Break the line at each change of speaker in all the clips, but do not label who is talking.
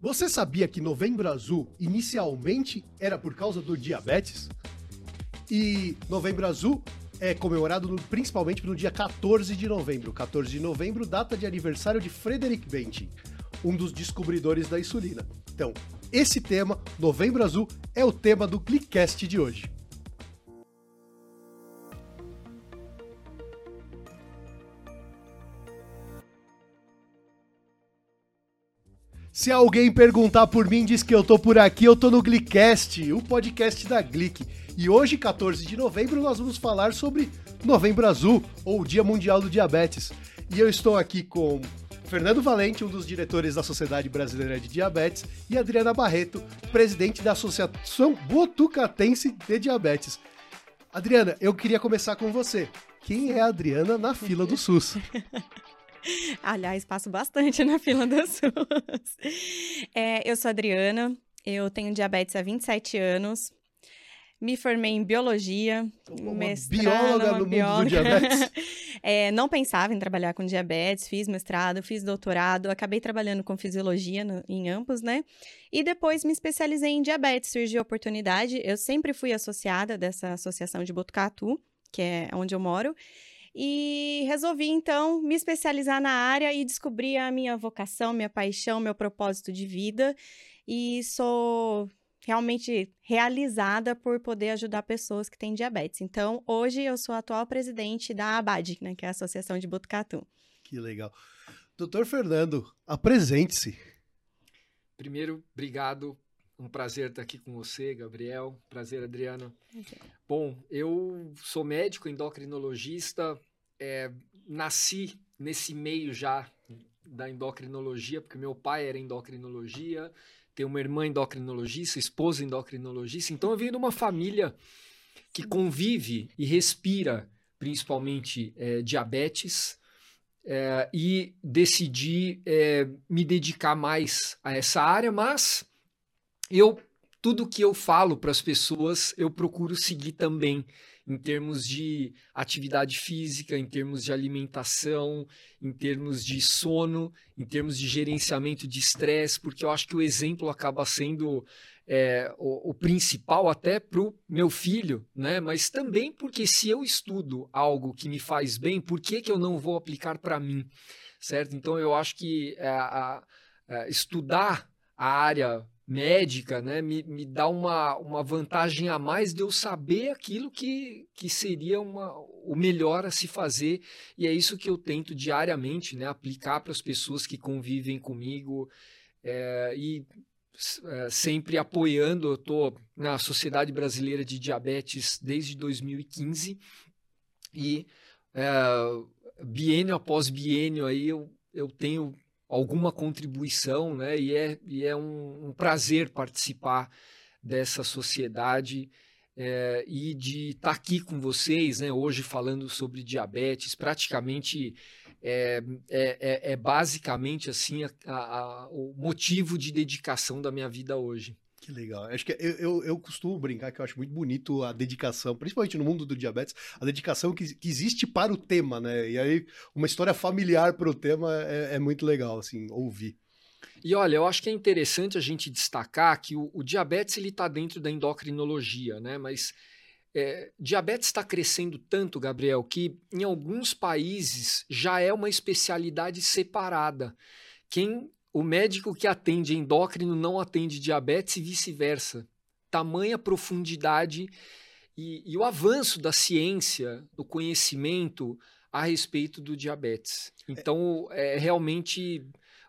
Você sabia que Novembro Azul inicialmente era por causa do diabetes? E Novembro Azul é comemorado no, principalmente no dia 14 de novembro. 14 de novembro, data de aniversário de Frederick Benting, um dos descobridores da insulina. Então, esse tema, Novembro Azul, é o tema do Clickcast de hoje. Se alguém perguntar por mim, diz que eu tô por aqui, eu tô no Glicast, o podcast da Glick. E hoje, 14 de novembro, nós vamos falar sobre Novembro Azul, ou Dia Mundial do Diabetes. E eu estou aqui com Fernando Valente, um dos diretores da Sociedade Brasileira de Diabetes, e Adriana Barreto, presidente da Associação Botucatense de Diabetes. Adriana, eu queria começar com você. Quem é a Adriana na fila do SUS?
Aliás, passo bastante na fila do SUS. É, eu sou Adriana, eu tenho diabetes há 27 anos. Me formei em biologia,
Uma
mestrado,
bióloga
uma
no mundo do
bióloga.
diabetes.
É, não pensava em trabalhar com diabetes, fiz mestrado, fiz doutorado, acabei trabalhando com fisiologia no- em ambos, né? E depois me especializei em diabetes, surgiu a oportunidade. Eu sempre fui associada dessa associação de Botucatu, que é onde eu moro. E resolvi, então, me especializar na área e descobrir a minha vocação, minha paixão, meu propósito de vida. E sou realmente realizada por poder ajudar pessoas que têm diabetes. Então, hoje eu sou a atual presidente da ABAD, né, que é a Associação de Botucatu.
Que legal. Doutor Fernando, apresente-se.
Primeiro, obrigado. Um prazer estar aqui com você, Gabriel. Prazer, Adriana. Bom, eu sou médico endocrinologista. é, nasci nesse meio já da endocrinologia, porque meu pai era endocrinologia, tenho uma irmã endocrinologista, esposa endocrinologista. Então eu venho de uma família que convive e respira principalmente é, diabetes. é, e decidi é, me dedicar mais a essa área, mas eu tudo que eu falo para as pessoas eu procuro seguir também em termos de atividade física, em termos de alimentação, em termos de sono, em termos de gerenciamento de estresse, porque eu acho que o exemplo acaba sendo é, o, o principal até para o meu filho, né? Mas também porque se eu estudo algo que me faz bem, por que, que eu não vou aplicar para mim, certo? Então eu acho que é, a- a- estudar a área médica, né, me, me dá uma, uma vantagem a mais de eu saber aquilo que, que seria uma, o melhor a se fazer, e é isso que eu tento diariamente, né, aplicar para as pessoas que convivem comigo, é, e é, sempre apoiando, eu estou na Sociedade Brasileira de Diabetes desde 2015, e é, biênio após biênio aí eu, eu tenho alguma contribuição, né? E é, e é um, um prazer participar dessa sociedade é, e de estar aqui com vocês, né? Hoje falando sobre diabetes, praticamente é, é, é- é basicamente assim a- a- a- o motivo de dedicação da minha vida hoje.
Que legal. Acho que eu, eu, eu costumo brincar que eu acho muito bonito a dedicação, principalmente no mundo do diabetes, a dedicação que, que existe para o tema, né? E aí, uma história familiar para o tema é, é muito legal, assim, ouvir.
E olha, eu acho que é interessante a gente destacar que o, o diabetes ele está dentro da endocrinologia, né? Mas é, diabetes está crescendo tanto, Gabriel, que em alguns países já é uma especialidade separada. Quem o médico que atende endócrino não atende diabetes e vice-versa. Tamanha profundidade e, e o avanço da ciência, do conhecimento a respeito do diabetes. Então, é realmente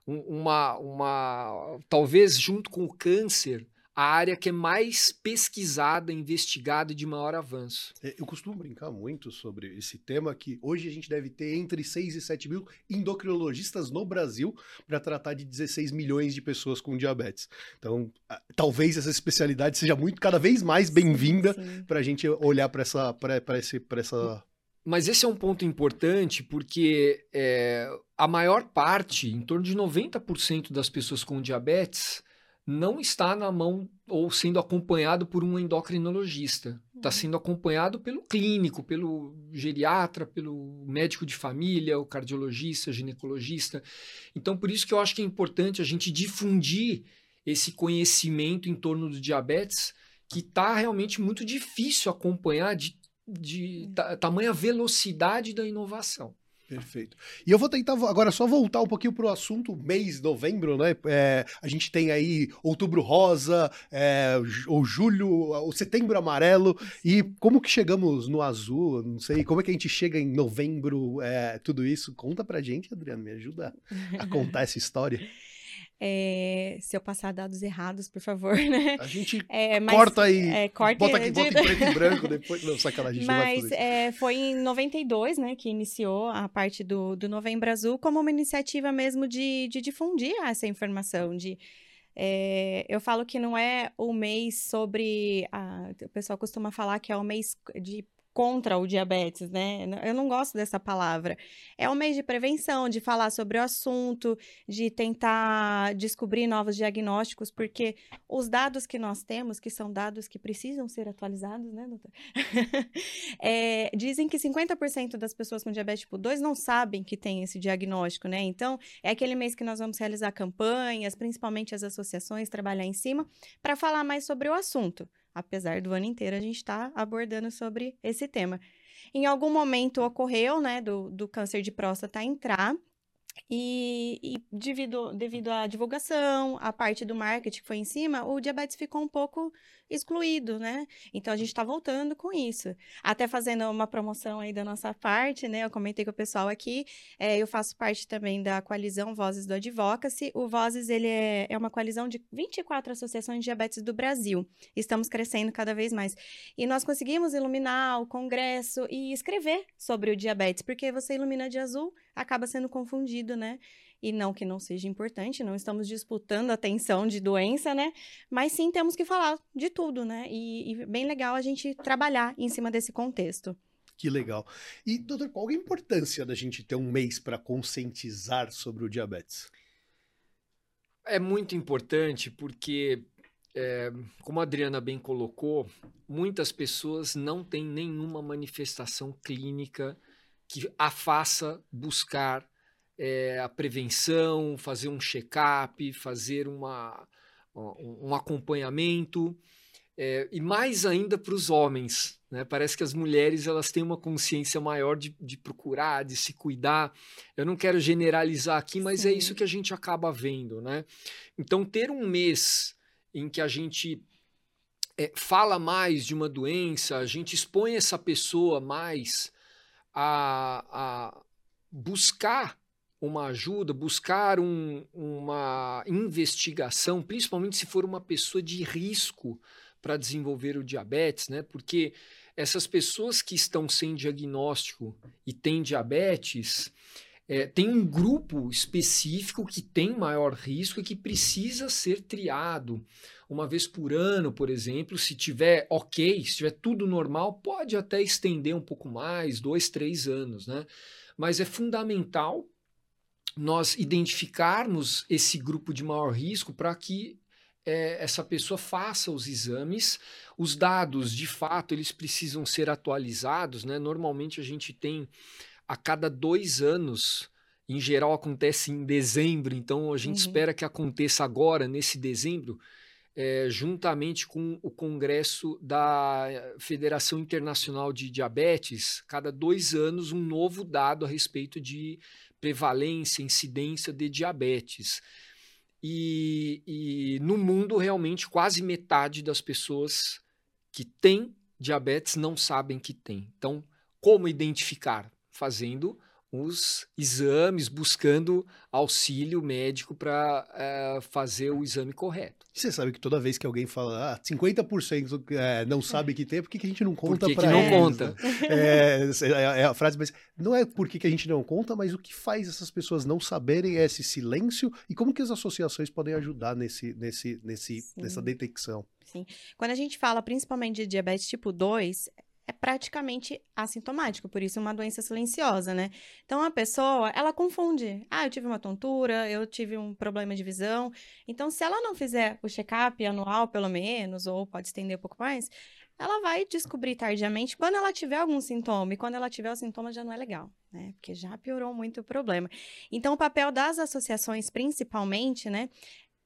um- uma, uma talvez junto com o câncer, a área que é mais pesquisada, investigada e de maior avanço.
É, Eu costumo brincar muito sobre esse tema, que hoje a gente deve ter entre 6 e 7 mil endocrinologistas no Brasil para tratar de 16 milhões de pessoas com diabetes. Então, talvez essa especialidade seja muito, cada vez mais bem-vinda para a gente olhar para essa, pra, pra esse, pra essa
Mas esse é um ponto importante porque é, a maior parte, em torno de 90% das pessoas com diabetes, não está na mão ou sendo acompanhado por um endocrinologista. está sendo acompanhado pelo clínico, pelo geriatra, pelo médico de família, o cardiologista, ginecologista. Então, por isso que eu acho que é importante a gente difundir esse conhecimento em torno do diabetes, que está realmente muito difícil acompanhar de, de tamanha velocidade da inovação.
Perfeito. E eu vou tentar agora só voltar um pouquinho para o assunto mês de novembro, né? É, a gente tem aí outubro rosa, é, o julho, o setembro amarelo. E como que chegamos no azul? Não sei, como é que a gente chega em novembro? É, tudo isso? Conta pra gente, Adriano, me ajuda a contar essa história.
É, se eu passar dados errados, por favor, né?
A gente é, mas, corta aí,
é, corta
bota, aqui, bota em preto e branco, depois... Não, sacanagem,
mas, não é, foi em 92, né, que iniciou a parte do, do Novembro Azul como uma iniciativa mesmo de, de difundir essa informação, de... É, eu falo que não é o mês sobre. A, o pessoal costuma falar que é o mês de contra o diabetes, né? Eu não gosto dessa palavra. É um mês de prevenção, de falar sobre o assunto, de tentar descobrir novos diagnósticos, porque os dados que nós temos, que são dados que precisam ser atualizados, né, doutor? é, dizem que 50% das pessoas com diabetes tipo 2 não sabem que tem esse diagnóstico, né? Então, é aquele mês que nós vamos realizar campanhas, principalmente as associações, trabalhar em cima, para falar mais sobre o assunto apesar do ano inteiro a gente estar tá abordando sobre esse tema. Em algum momento ocorreu, né, do, do câncer de próstata entrar, e, e devido, devido à divulgação, a parte do marketing que foi em cima, o diabetes ficou um pouco excluído, né? Então a gente está voltando com isso. Até fazendo uma promoção aí da nossa parte, né? Eu comentei com o pessoal aqui, é, eu faço parte também da coalizão Vozes do Advocacy. O Vozes, ele é, é uma coalizão de 24 associações de diabetes do Brasil. Estamos crescendo cada vez mais. E nós conseguimos iluminar o congresso e escrever sobre o diabetes, porque você ilumina de azul, acaba sendo confundido, né? E não que não seja importante, não estamos disputando a atenção de doença, né? Mas sim temos que falar de tudo, né? E, e bem legal a gente trabalhar em cima desse contexto.
Que legal. E, doutor, qual é a importância da gente ter um mês para conscientizar sobre o diabetes?
É muito importante porque, é, como a Adriana bem colocou, muitas pessoas não têm nenhuma manifestação clínica que a faça buscar é, a prevenção, fazer um check-up, fazer uma, um acompanhamento. É, e mais ainda para os homens. Né? Parece que as mulheres elas têm uma consciência maior de, de procurar, de se cuidar. Eu não quero generalizar aqui, mas é Sim. é isso que a gente acaba vendo. Né? Então, ter um mês em que a gente é, fala mais de uma doença, a gente expõe essa pessoa mais a, a buscar uma ajuda, buscar um, uma investigação, principalmente se for uma pessoa de risco para desenvolver o diabetes, né? Porque essas pessoas que estão sem diagnóstico e têm diabetes, é, tem um grupo específico que tem maior risco e que precisa ser triado uma vez por ano, por exemplo. Se tiver ok, se tiver tudo normal, pode até estender um pouco mais, dois, três anos, né? Mas é fundamental nós identificarmos esse grupo de maior risco para que é, essa pessoa faça os exames. Os dados, de fato, eles precisam ser atualizados. Né? Normalmente a gente tem a cada dois anos. Em geral acontece em dezembro, então a gente uhum. espera que aconteça agora, nesse dezembro, é, juntamente com o Congresso da Federação Internacional de Diabetes, cada dois anos um novo dado a respeito de prevalência, incidência de diabetes. E, e no mundo, realmente, quase metade das pessoas que têm diabetes não sabem que tem. Então, como identificar? Fazendo os exames, buscando auxílio médico para é, eh, fazer o exame correto.
Você sabe que toda vez que alguém fala ah, 50% é, não sabe que tem, por que, que a gente não conta para
eles? Por que, que não
eles,
conta?
Né? É, é, é, a frase, mas não é por que, que a gente não conta, mas o que faz essas pessoas não saberem é esse silêncio e como que as associações podem ajudar nesse, nesse, nesse, nessa detecção.
Sim. Quando a gente fala principalmente de diabetes tipo 2, é praticamente assintomático, por isso é uma doença silenciosa, né? Então a pessoa, ela confunde. Ah, eu tive uma tontura, eu tive um problema de visão. Então, se ela não fizer o check-up anual, pelo menos, ou pode estender um pouco mais, ela vai descobrir tardiamente quando ela tiver algum sintoma. E quando ela tiver o sintoma já não é legal, né? Porque já piorou muito o problema. Então, o papel das associações, principalmente, né?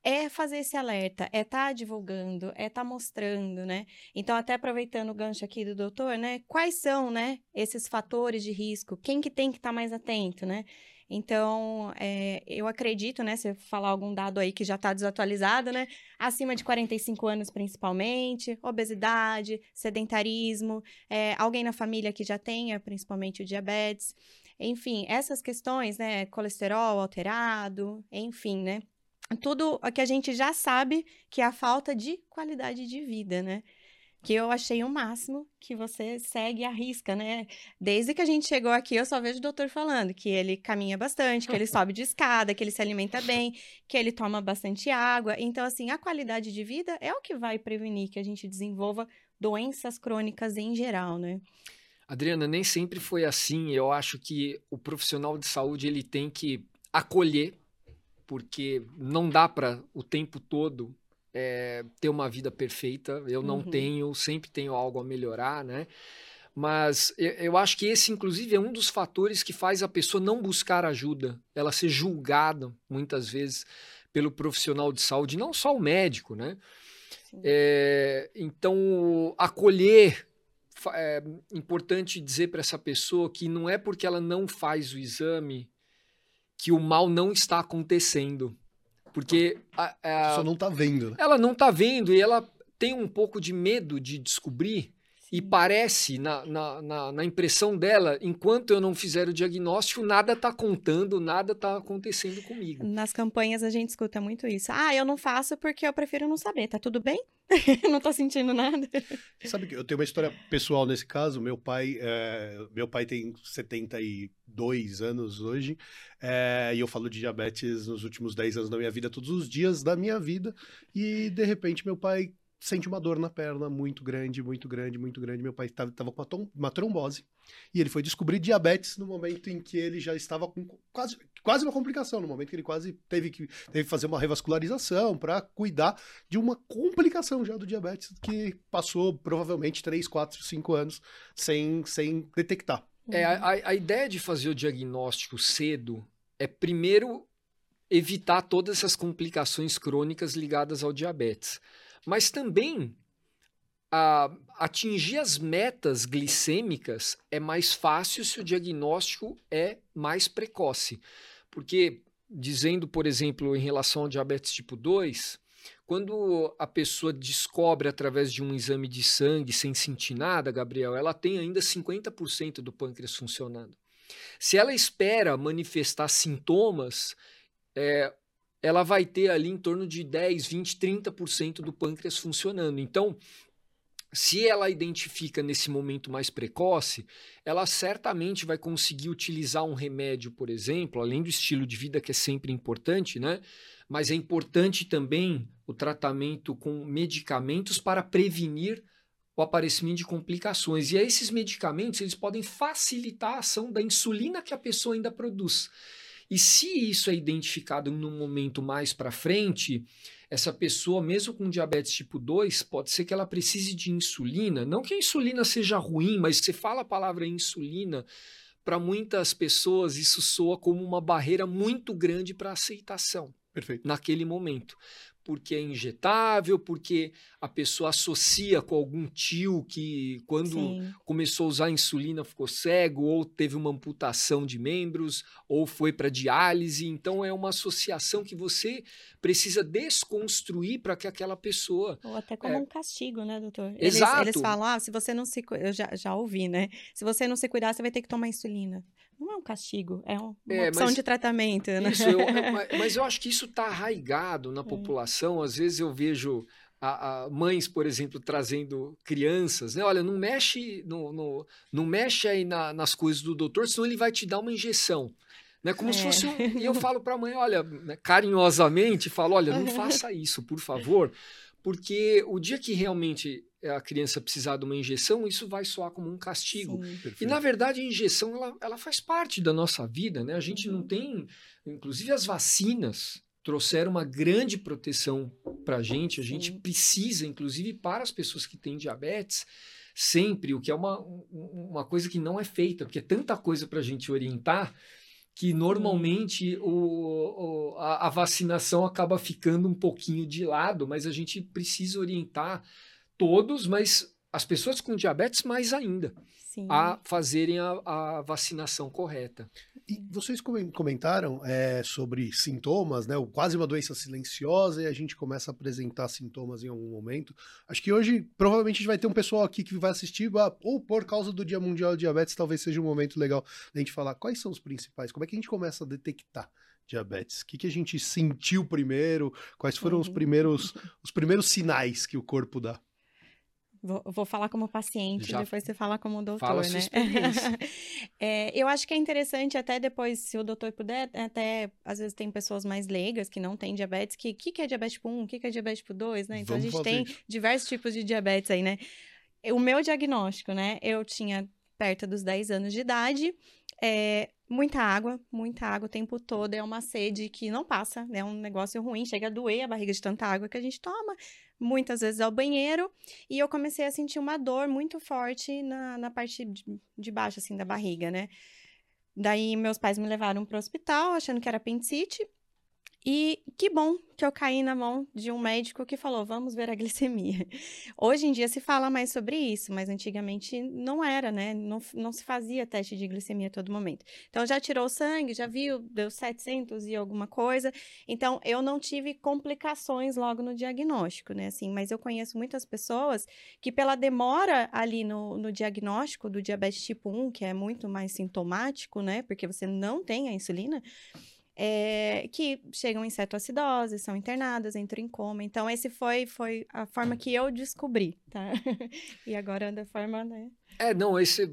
É fazer esse alerta, é estar tá divulgando, é estar tá mostrando, né? Então, até aproveitando o gancho aqui do doutor, né? Quais são, né, esses fatores de risco? Quem que tem que estar tá mais atento, né? Então, é, eu acredito, né, se falar algum dado aí que já está desatualizado, né, acima de 45 anos principalmente, obesidade, sedentarismo, é, alguém na família que já tenha principalmente o diabetes, enfim, essas questões, né, colesterol alterado, enfim, né, tudo o que a gente já sabe que é a falta de qualidade de vida, né, que eu achei o máximo que você segue a risca, né? Desde que a gente chegou aqui, eu só vejo o doutor falando que ele caminha bastante, que ele sobe de escada, que ele se alimenta bem, que ele toma bastante água. Então, assim, a qualidade de vida é o que vai prevenir que a gente desenvolva doenças crônicas em geral, né?
Adriana, nem sempre foi assim. Eu acho que o profissional de saúde ele tem que acolher, porque não dá para o tempo todo é, ter uma vida perfeita. Eu não uhum. tenho, sempre tenho algo a melhorar, né? Mas eu, eu, acho que esse, inclusive, é um dos fatores que faz a pessoa não buscar ajuda, ela ser julgada, muitas vezes, pelo profissional de saúde, não só o médico, né? É, então, acolher. É importante dizer para essa pessoa que não é porque ela não faz o exame que o mal não está acontecendo. Porque. A,
a, Só não tá vendo. Né?
Ela não tá vendo e ela tem um pouco de medo de descobrir. E parece, na, na, na, na, impressão dela, enquanto eu não fizer o diagnóstico, nada está contando, nada está acontecendo comigo.
Nas campanhas a gente escuta muito isso. Ah, eu não faço porque eu prefiro não saber. Tá tudo bem? não tô sentindo nada.
Sabe que eu tenho uma história pessoal nesse caso. Meu pai, é, meu pai tem 72 anos hoje, é, e eu falo de diabetes nos últimos 10 anos da minha vida, todos os dias da minha vida. E de repente meu pai sente uma dor na perna muito grande, muito grande, muito grande. Meu pai estava com uma trombose e ele foi descobrir diabetes no momento em que ele já estava com quase, quase uma complicação, no momento que ele quase teve que, teve fazer uma revascularização para cuidar de uma complicação já do diabetes que passou provavelmente 3, 4, 5 anos sem, sem detectar.
É, a, a ideia de fazer o diagnóstico cedo é primeiro evitar todas essas complicações crônicas ligadas ao diabetes mas também a, atingir as metas glicêmicas é mais fácil se o diagnóstico é mais precoce. Porque, dizendo, por exemplo, em relação ao diabetes tipo 2, quando a pessoa descobre através de um exame de sangue sem sentir nada, Gabriel, ela tem ainda 50% do pâncreas funcionando. Se ela espera manifestar sintomas, é, ela vai ter ali em torno de 10, 20, 30% do pâncreas funcionando. Então, se ela identifica nesse momento mais precoce, ela certamente vai conseguir utilizar um remédio, por exemplo, além do estilo de vida que é sempre importante, né? Mas é importante também o tratamento com medicamentos para prevenir o aparecimento de complicações. E esses medicamentos, eles podem facilitar a ação da insulina que a pessoa ainda produz. E se isso é identificado num momento mais para frente, essa pessoa, mesmo com diabetes tipo 2, pode ser que ela precise de insulina. Não que a insulina seja ruim, mas você fala a palavra insulina, para muitas pessoas isso soa como uma barreira muito grande para aceitação.
Perfeito.
Naquele momento porque é injetável, porque a pessoa associa com algum tio que, quando Sim. começou a usar insulina, ficou cego, ou teve uma amputação de membros, ou foi para diálise. Então, é uma associação que você precisa desconstruir para que aquela pessoa.
Ou até como é... um castigo, né, doutor?
Exato.
Eles, eles falam, ah, se você não se. Eu já, já ouvi, né? Se você não se cuidar, você vai ter que tomar insulina não é um castigo, é uma é, opção mas, de tratamento. Né?
Isso, eu, eu, mas eu acho que isso está arraigado na é. população. Às vezes eu vejo a, a mães, por exemplo, trazendo crianças, né? Olha, não mexe, no, no não mexe aí na, nas coisas do doutor, senão ele vai te dar uma injeção. Né, como é. se fosse um, e eu falo para a mãe, olha, né, carinhosamente, falo, olha, não faça isso, por favor, porque o dia que realmente a criança precisar de uma injeção, isso vai soar como um castigo. e, na verdade, a injeção ela, ela faz parte da nossa vida. Né? A gente uhum. não tem. Inclusive, as vacinas trouxeram uma grande proteção para a gente. A Sim. gente precisa, inclusive para as pessoas que têm diabetes, sempre, o que é uma, uma coisa que não é feita, porque é tanta coisa para a gente orientar que normalmente o, o a, a, vacinação acaba ficando um pouquinho de lado, mas a gente precisa orientar todos, mas as pessoas com diabetes mais ainda. Sim. a fazerem a, a, vacinação correta.
E vocês comentaram é, sobre sintomas, né? Quase uma doença silenciosa e a gente começa a apresentar sintomas em algum momento. Acho que hoje provavelmente a gente vai ter um pessoal aqui que vai assistir, ou por causa do Dia Mundial de Diabetes, talvez seja um momento legal da gente falar quais são os principais, como é que a gente começa a detectar diabetes? O que, que a gente sentiu primeiro? Quais foram os uhum. primeiros, os primeiros sinais que o corpo dá?
Vou, vou, falar como paciente, Já depois você fala como doutor, fala né? é, eu acho que é interessante até depois, se o doutor puder, até às vezes tem pessoas mais leigas que não têm diabetes, que o que, que, é diabetes tipo 1, o que, que é diabetes tipo 2, né? Então Vamos a gente tem isso. diversos tipos de diabetes aí, né? O meu diagnóstico, né? Eu tinha perto dos 10 anos de idade, é, muita água, muita água o tempo todo. É uma sede que não passa, né? É um negócio ruim, chega a doer a barriga de tanta água que a gente toma muitas vezes ao banheiro, e eu comecei a sentir uma dor muito forte na, na parte de, baixo, assim, da barriga, né? Daí meus pais me levaram para o hospital, achando que era apendicite, e que bom que eu caí na mão de um médico que falou: vamos ver a glicemia. Hoje em dia se fala mais sobre isso, mas antigamente não era, né? Não, não se fazia teste de glicemia a todo momento. Então já tirou sangue, já viu, deu 700 e alguma coisa. Então eu não tive complicações logo no diagnóstico, né? Assim, mas eu conheço muitas pessoas que, pela demora ali no, no diagnóstico do diabetes tipo 1, que é muito mais sintomático, né? Porque você não tem a insulina é, que chegam em cetoacidose, são internadas, entram em coma. Então, esse foi, foi a forma que eu descobri, tá? e agora da forma, né?
É, não, esse é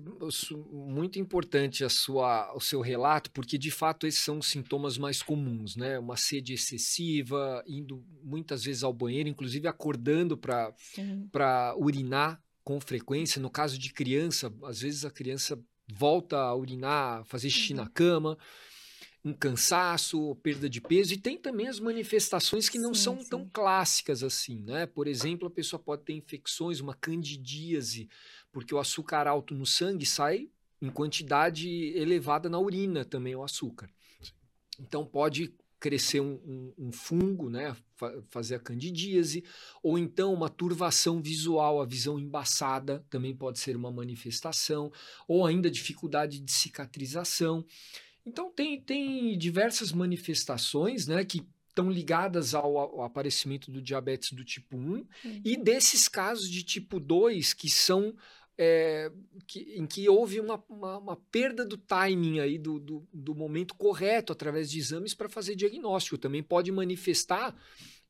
muito importante a sua, o seu relato, porque de fato esses são os sintomas mais comuns, né? Uma sede excessiva, indo muitas vezes ao banheiro, inclusive acordando para urinar com frequência. No caso de criança, às vezes a criança volta a urinar, fazer xixi uhum. na cama um cansaço, perda de peso, e tem também as manifestações que não sim, são sim. tão clássicas assim, né? Por exemplo, a pessoa pode ter infecções, uma candidíase, porque o açúcar alto no sangue sai em quantidade elevada na urina também o açúcar. Então pode crescer um, um, um fungo, né? fazer a candidíase, ou então uma turvação visual, a visão embaçada também pode ser uma manifestação, ou ainda dificuldade de cicatrização. Então tem, tem diversas manifestações né, que estão ligadas ao, ao, aparecimento do diabetes do tipo 1 uhum. e desses casos de tipo 2 que são é, que, em que houve uma, uma, uma, perda do timing aí do, do, do momento correto através de exames para fazer diagnóstico. Também pode manifestar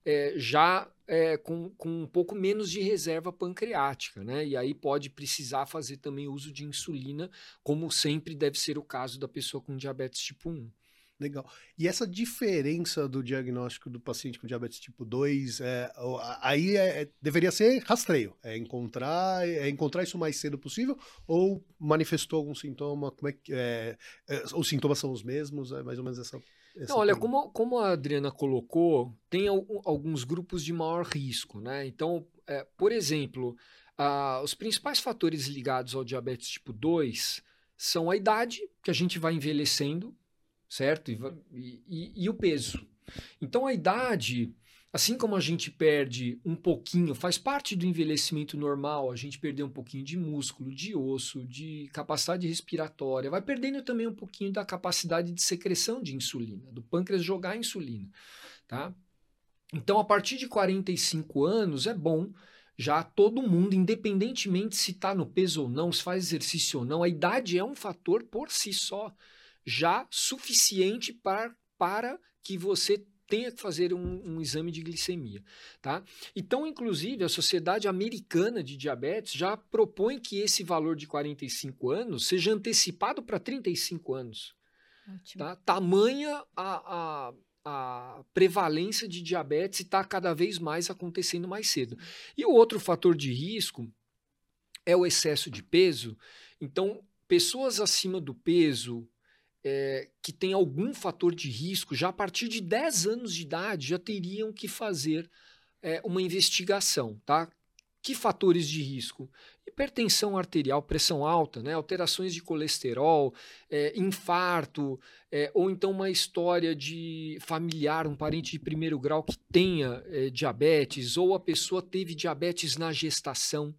é, já é, com, com um pouco menos de reserva pancreática, né? E aí pode precisar fazer também uso de insulina, como sempre deve ser o caso da pessoa com diabetes tipo 1.
Legal. E essa diferença do diagnóstico do paciente com diabetes tipo 2, é, aí é, é, deveria ser rastreio, é encontrar, é encontrar isso o mais cedo possível ou manifestou algum sintoma, como é que é, é, os sintomas são os mesmos, é mais ou menos essa
não, olha, como, como a Adriana colocou, tem alguns grupos de maior risco, né? Então, é, por exemplo, os principais fatores ligados ao diabetes tipo 2 são a idade, que a gente vai envelhecendo, certo? E, e, e o peso. Então, a idade Assim como a gente perde um pouquinho, faz parte do envelhecimento normal, a gente perder um pouquinho de músculo, de osso, de capacidade respiratória, vai perdendo também um pouquinho da capacidade de secreção de insulina, do pâncreas jogar insulina, tá? Então, a partir de 45 anos é bom já todo mundo, independentemente se está no peso ou não, se faz exercício ou não, a idade é um fator por si só já suficiente para, para que você tenha que fazer um, um, exame de glicemia, tá? Então, inclusive, a Sociedade Americana de Diabetes já propõe que esse valor de 45 anos seja antecipado para 35 anos. Ótimo. Tá? Tamanha a, a, a prevalência de diabetes está cada vez mais acontecendo mais cedo. E o outro fator de risco é o excesso de peso. Então, pessoas acima do peso, é, que tem algum fator de risco, já a partir de 10 anos de idade, já teriam que fazer é, uma investigação, tá? Que fatores de risco? Hipertensão arterial, pressão alta, né? alterações de colesterol, é, infarto, ou então uma história de familiar, um parente de primeiro grau que tenha diabetes, ou a pessoa teve diabetes na gestação,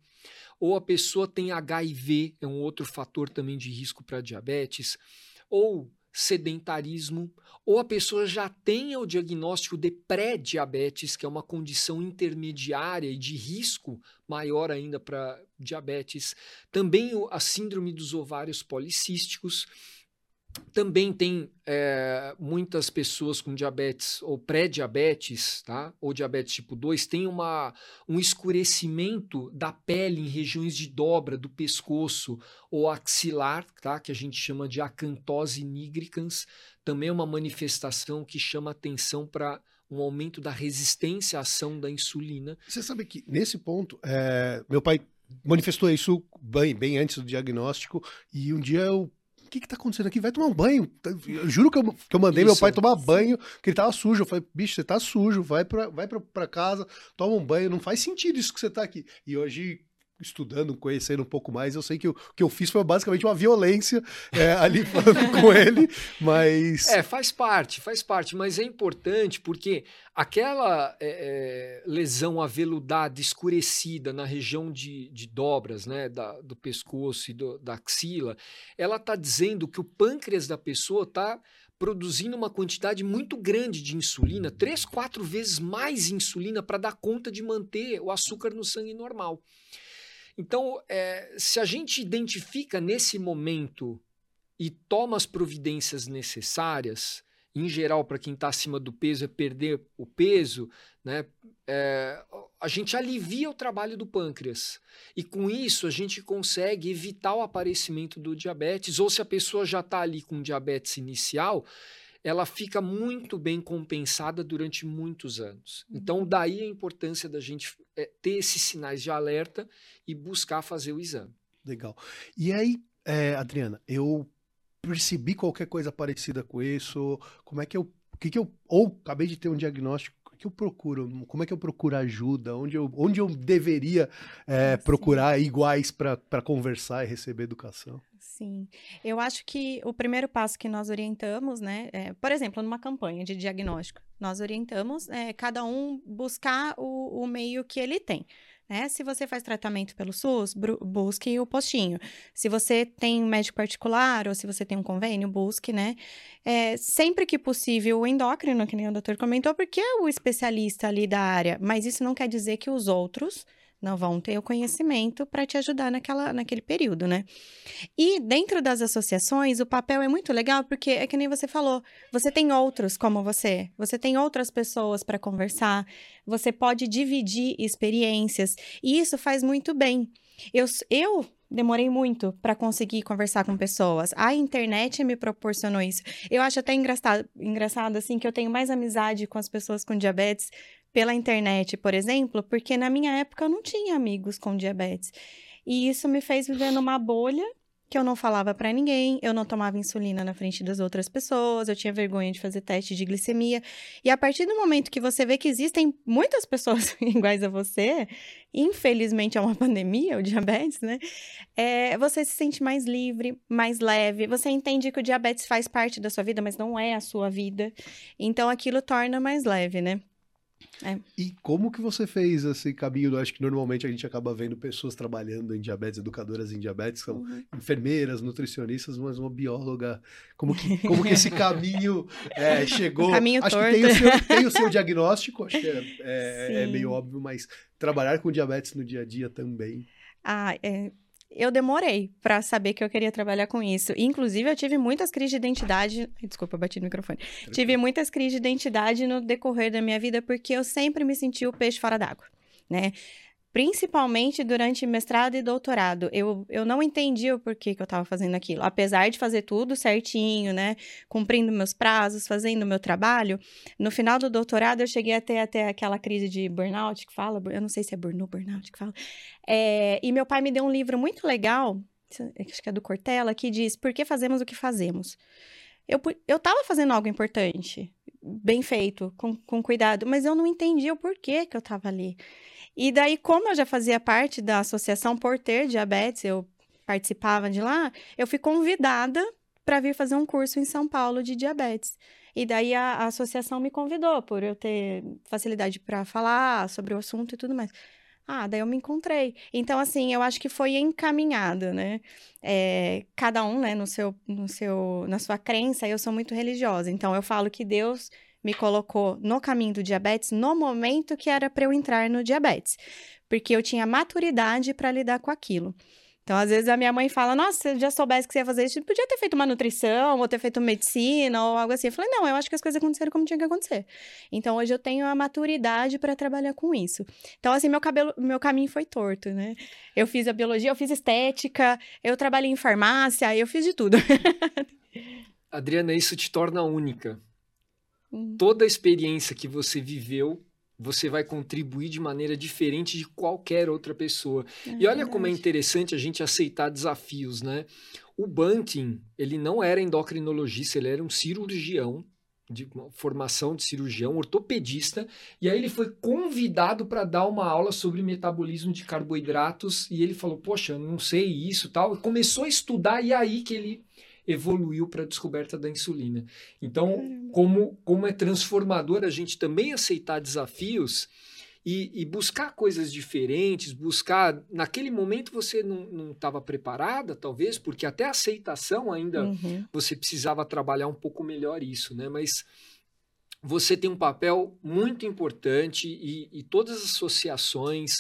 ou a pessoa tem HIV, é um outro fator também de risco para diabetes, ou sedentarismo, ou a pessoa já tenha o diagnóstico de pré-diabetes, que é uma condição intermediária e de risco maior ainda para diabetes. Também a síndrome dos ovários policísticos também tem é, muitas pessoas com diabetes ou pré-diabetes, tá? ou diabetes tipo 2, tem uma, um escurecimento da pele em regiões de dobra do pescoço ou axilar, tá? que a gente chama de acantose nigricans, também é uma manifestação que chama atenção para um aumento da resistência à ação da insulina.
Você sabe que nesse ponto, é, meu pai manifestou isso bem, bem antes do diagnóstico e um dia eu que que tá acontecendo aqui? Vai tomar um banho. Eu juro que eu, que eu mandei Isso. meu pai tomar banho, que ele tava sujo. Eu falei, bicho, você tá sujo, vai pra, vai pra, pra casa, toma um banho. Não faz sentido isso que você tá aqui. E hoje, estudando, conhecendo um pouco mais, eu sei que o que eu fiz foi basicamente uma violência é, ali falando com ele, mas...
É, faz parte, faz parte, mas é importante porque aquela é, é, lesão aveludada, escurecida na região de, de dobras, né, da, do pescoço e do, da axila, ela está dizendo que o pâncreas da pessoa está produzindo uma quantidade muito grande de insulina, três, quatro vezes mais insulina para dar conta de manter o açúcar no sangue normal. Então, é, se a gente identifica nesse momento e toma as providências necessárias, em geral, para quem está acima do peso, é perder o peso, né? É, a gente alivia o trabalho do pâncreas. E com isso, a gente consegue evitar o aparecimento do diabetes, ou se a pessoa já está ali com diabetes inicial, ela fica muito bem compensada durante muitos anos. Então, uhum. daí a importância da gente é, ter esses sinais de alerta e buscar fazer o exame.
Legal. E aí, é, Adriana, eu percebi qualquer coisa parecida com isso? Como é que eu. Que que eu ou acabei de ter um diagnóstico que eu procuro? Como é que eu procuro ajuda? Onde eu, onde eu deveria é, procurar iguais para conversar e receber educação?
Sim, eu acho que o primeiro passo que nós orientamos, né, é, por exemplo, numa campanha de diagnóstico, nós orientamos é, cada um buscar o, o meio que ele tem. Né? Se você faz tratamento pelo SUS, busque o postinho. Se você tem um médico particular ou se você tem um convênio, busque, né? É, sempre que possível, o endócrino, que nem o doutor comentou, porque é o especialista ali da área. Mas isso não quer dizer que os outros não vão ter o conhecimento para te ajudar naquela, naquele período, né? E dentro das associações, o papel é muito legal porque é que nem você falou, você tem outros como você, você tem outras pessoas para conversar, você pode dividir experiências e isso faz muito bem. Eu, eu demorei muito para conseguir conversar com pessoas. A internet me proporcionou isso. Eu acho até engraçado, engraçado assim que eu tenho mais amizade com as pessoas com diabetes pela internet, por exemplo, porque na minha época eu não tinha amigos com diabetes. E isso me fez viver numa bolha que eu não falava para ninguém, eu não tomava insulina na frente das outras pessoas, eu tinha vergonha de fazer teste de glicemia. E a partir do momento que você vê que existem muitas pessoas iguais a você, infelizmente é uma pandemia, o diabetes, né? É, você se sente mais livre, mais leve, você entende que o diabetes faz parte da sua vida, mas não é a sua vida. Então aquilo torna mais leve, né?
É. E como que você fez esse caminho? Eu acho que normalmente a gente acaba vendo pessoas trabalhando em diabetes, educadoras em diabetes, são uhum. enfermeiras, nutricionistas, mas uma bióloga. Como que, como que esse caminho é, chegou?
Caminho
acho
torto.
que tem o, seu, tem o seu diagnóstico, acho que é, é, é meio óbvio, mas trabalhar com diabetes no dia a dia também.
Ah, é, eu demorei para saber que eu queria trabalhar com isso. Inclusive, eu tive muitas crises de identidade. Desculpa, eu bati no microfone. Tive muitas crises de identidade no decorrer da minha vida porque eu sempre me senti o peixe fora d'água, né? Principalmente durante mestrado e doutorado. Eu, eu não entendi o porquê que eu estava fazendo aquilo. Apesar de fazer tudo certinho, né? Cumprindo meus prazos, fazendo meu trabalho, no final do doutorado eu cheguei a ter até aquela crise de burnout que fala, eu não sei se é burnout, burnout que fala. É, e meu pai me deu um livro muito legal, acho que é do Cortella, que diz Por que fazemos o que fazemos? Eu, eu tava fazendo algo importante bem feito, com, com cuidado, mas eu não entendia o porquê que eu estava ali. E daí, como eu já fazia parte da associação por ter diabetes, eu participava de lá, eu fui convidada para vir fazer um curso em São Paulo de diabetes. E daí a, a associação me convidou por eu ter facilidade para falar sobre o assunto e tudo mais. Ah, daí eu me encontrei. Então, assim, eu acho que foi encaminhado, né? É, cada um, né, no seu, no seu, na sua crença, eu sou muito religiosa. Então, eu falo que Deus me colocou no caminho do diabetes no momento que era para eu entrar no diabetes, porque eu tinha maturidade para lidar com aquilo. Então, às vezes, a minha mãe fala: Nossa, se já soubesse que você ia fazer isso, podia ter feito uma nutrição, ou ter feito medicina, ou algo assim. Eu falei: Não, eu acho que as coisas aconteceram como tinha que acontecer. Então, hoje eu tenho a maturidade para trabalhar com isso. Então, assim, meu cabelo, meu caminho foi torto, né? Eu fiz a biologia, eu fiz estética, eu trabalhei em farmácia, eu fiz de tudo.
Adriana, isso te torna única. Uhum. Toda a experiência que você viveu você vai contribuir de maneira diferente de qualquer outra pessoa. É e olha como é interessante a gente aceitar desafios, né? O Bunting, ele não era endocrinologista, ele era um cirurgião de formação de cirurgião, ortopedista, e aí ele foi convidado para dar uma aula sobre metabolismo de carboidratos e ele falou: "Poxa, não sei isso", tal, e começou a estudar e é aí que ele evoluiu para a descoberta da insulina. Então, como, como é transformador a gente também aceitar desafios e, e, buscar coisas diferentes, buscar. Naquele momento você não estava preparada, talvez, porque até a aceitação ainda uhum. você precisava trabalhar um pouco melhor isso, né? Mas você tem um papel muito importante e, e todas as associações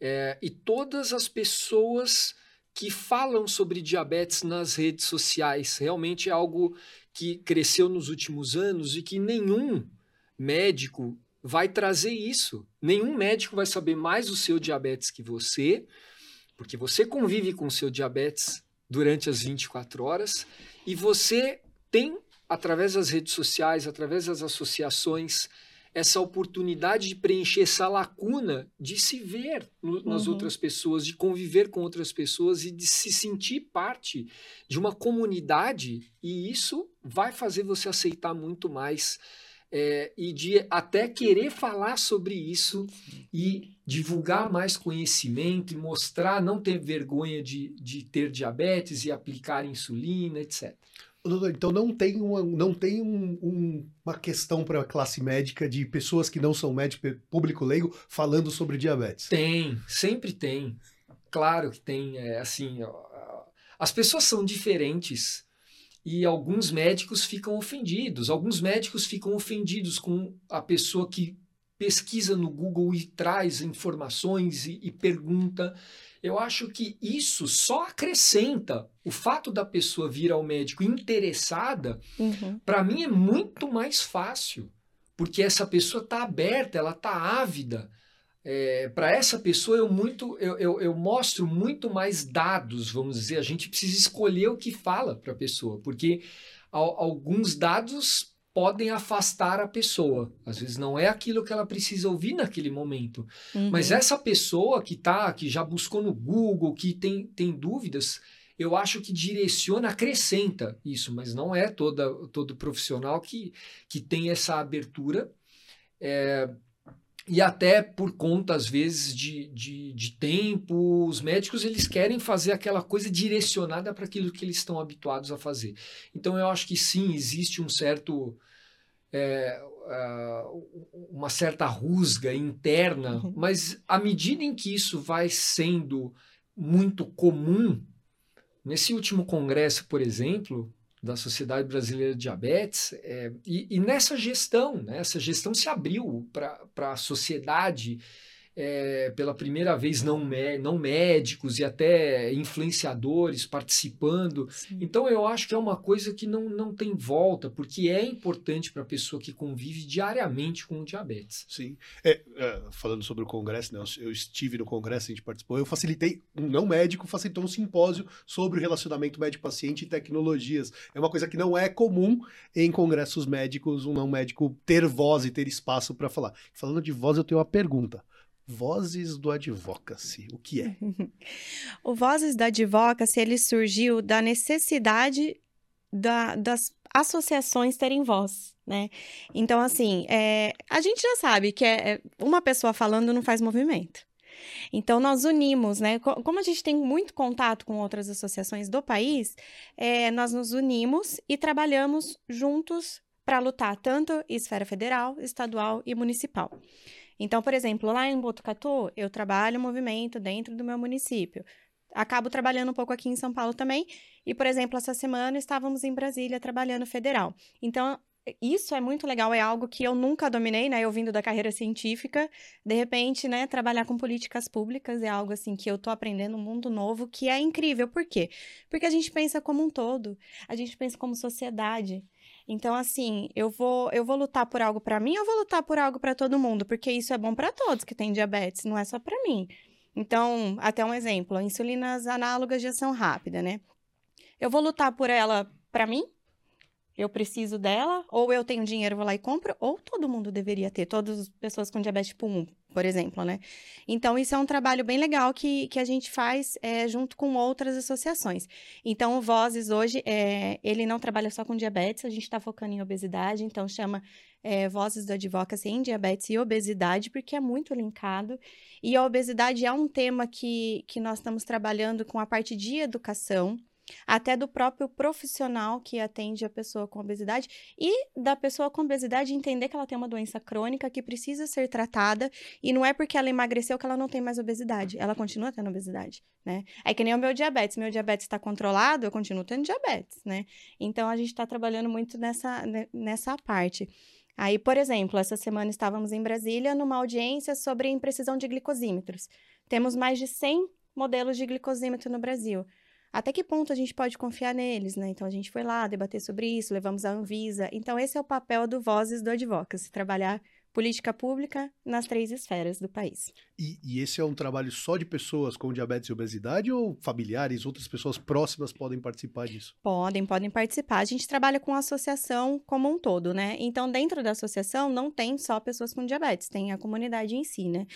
é, e todas as pessoas que falam sobre diabetes nas redes sociais. Realmente é algo que cresceu nos últimos anos e que nenhum médico vai trazer isso. Nenhum médico vai saber mais o seu diabetes que você, porque você convive com o seu diabetes durante as 24 horas e você tem, através das redes sociais, através das associações, essa oportunidade de preencher essa lacuna de se ver no, nas uhum. outras pessoas, de conviver com outras pessoas e de se sentir parte de uma comunidade, e isso vai fazer você aceitar muito mais. É, e de até querer falar sobre isso e divulgar mais conhecimento e mostrar, não ter vergonha de, de ter diabetes e aplicar insulina, etc.
Então não tem uma, não tem um, um, uma questão para a classe médica de pessoas que não são médicos, público leigo, falando sobre diabetes.
Tem, sempre tem. Claro que tem. É, assim, ó, as pessoas são diferentes e alguns médicos ficam ofendidos. Alguns médicos ficam ofendidos com a pessoa que pesquisa no Google e traz informações e, e pergunta eu acho que isso só acrescenta o fato da pessoa vir ao médico interessada, uhum. para mim é muito mais fácil, porque essa pessoa está aberta, ela está ávida. É, para essa pessoa eu muito eu, eu, eu, mostro muito mais dados, vamos dizer. A gente precisa escolher o que fala para a pessoa, porque alguns dados podem afastar a pessoa. Às vezes não é aquilo que ela precisa ouvir naquele momento. Uhum. Mas essa pessoa que tá, que já buscou no Google, que tem, tem dúvidas, eu acho que direciona, acrescenta isso, mas não é toda, todo profissional que, que tem essa abertura. É, e até por conta, às vezes, de, de, de, tempo, os médicos eles querem fazer aquela coisa direcionada para aquilo que eles estão habituados a fazer. Então, eu acho que sim, existe um certo é, uma certa rusga interna, uhum. mas à medida em que isso vai sendo muito comum, nesse último congresso, por exemplo, da Sociedade Brasileira de Diabetes, é, e, e, nessa gestão, né, essa gestão se abriu para a sociedade é, pela primeira vez não, não médicos e até influenciadores participando. Sim. Então eu acho que é uma coisa que não, não tem volta, porque é importante para a pessoa que convive diariamente com o diabetes.
Sim. É, é, falando sobre o congresso, né, eu estive no congresso, a gente participou, eu facilitei, um não médico facilitou um simpósio sobre o relacionamento médico-paciente e tecnologias. É uma coisa que não é comum em congressos médicos, um não médico ter voz e ter espaço para falar. Falando de voz, eu tenho uma pergunta. Vozes do Advocacy, o que é?
o Vozes do Advocacy, ele surgiu da necessidade da, das associações terem voz. né? Então, assim, é, a gente já sabe que é, é, uma pessoa falando não faz movimento. Então, nós unimos, né? Como a gente tem muito contato com outras associações do país, é, nós nos unimos e trabalhamos juntos para lutar tanto em esfera federal, estadual e municipal. Então, por exemplo, lá em Botucatu, eu trabalho o movimento dentro do meu município. Acabo trabalhando um pouco aqui em São Paulo também. E, por exemplo, essa semana estávamos em Brasília trabalhando federal. Então, isso é muito legal, é algo que eu nunca dominei, né? Eu vindo da carreira científica, de repente, né, trabalhar com políticas públicas é algo assim que eu tô aprendendo um mundo novo que é incrível. Por quê? Porque a gente pensa como um todo, a gente pensa como sociedade. Então, assim, eu vou eu vou lutar por algo para mim, eu vou lutar por algo para todo mundo, porque isso é bom para todos que têm diabetes, não é só para mim. Então, até um exemplo, insulinas análogas de ação rápida, né? Eu vou lutar por ela para mim, eu preciso dela, ou eu tenho dinheiro, vou lá e compro, ou todo mundo deveria ter, todas as pessoas com diabetes tipo 1, por exemplo, né? Então, isso é um trabalho bem legal que, que a gente faz é, junto com outras associações. Então, o Vozes hoje, é, ele não trabalha só com diabetes, a gente está focando em obesidade, então chama é, Vozes do Advocacy em diabetes e obesidade, porque é muito linkado. E a obesidade é um tema que, que nós estamos trabalhando com a parte de educação, até do próprio profissional que atende a pessoa com obesidade e da pessoa com obesidade entender que ela tem uma doença crônica que precisa ser tratada e não é porque ela emagreceu que ela não tem mais obesidade, ela continua tendo obesidade, né? É que nem o meu diabetes, meu diabetes está controlado, eu continuo tendo diabetes, né? Então a gente está trabalhando muito nessa, nessa parte. Aí, por exemplo, essa semana estávamos em Brasília numa audiência sobre imprecisão de glicosímetros. Temos mais de 100 modelos de glicosímetro no Brasil até que ponto a gente pode confiar neles, né? Então a gente foi lá debater sobre isso, levamos a Anvisa. Então esse é o papel do Vozes do Advocacy, trabalhar política pública nas três esferas do país.
E, e, esse é um trabalho só de pessoas com diabetes e obesidade ou familiares, outras pessoas próximas podem participar disso?
Podem, podem participar. A gente trabalha com a associação como um todo, né? Então, dentro da associação não tem só pessoas com diabetes, tem a comunidade em si, né?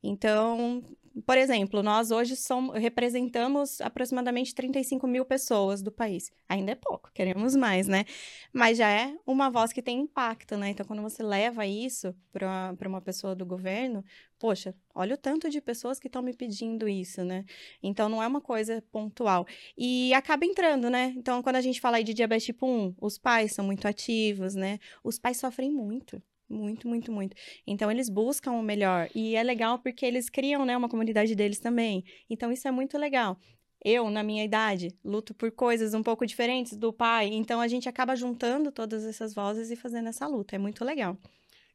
Então, por exemplo, nós hoje somos, representamos aproximadamente 35 mil pessoas do país. Ainda é pouco, queremos mais, né? Mas já é uma voz que tem impacto, né? Então, quando você leva isso para uma pessoa do governo, poxa, olha o tanto de pessoas que estão me pedindo isso, né? Então, não é uma coisa pontual. E acaba entrando, né? Então, quando a gente fala aí de diabetes tipo 1, os pais são muito ativos, né? Os pais sofrem muito. Muito, muito, muito. Então, eles buscam o melhor. E é legal porque eles criam, né, uma comunidade deles também. Então, isso é muito legal. Eu, na minha idade, luto por coisas um pouco diferentes do pai. Então, a gente acaba juntando todas essas vozes e fazendo essa luta. É muito legal.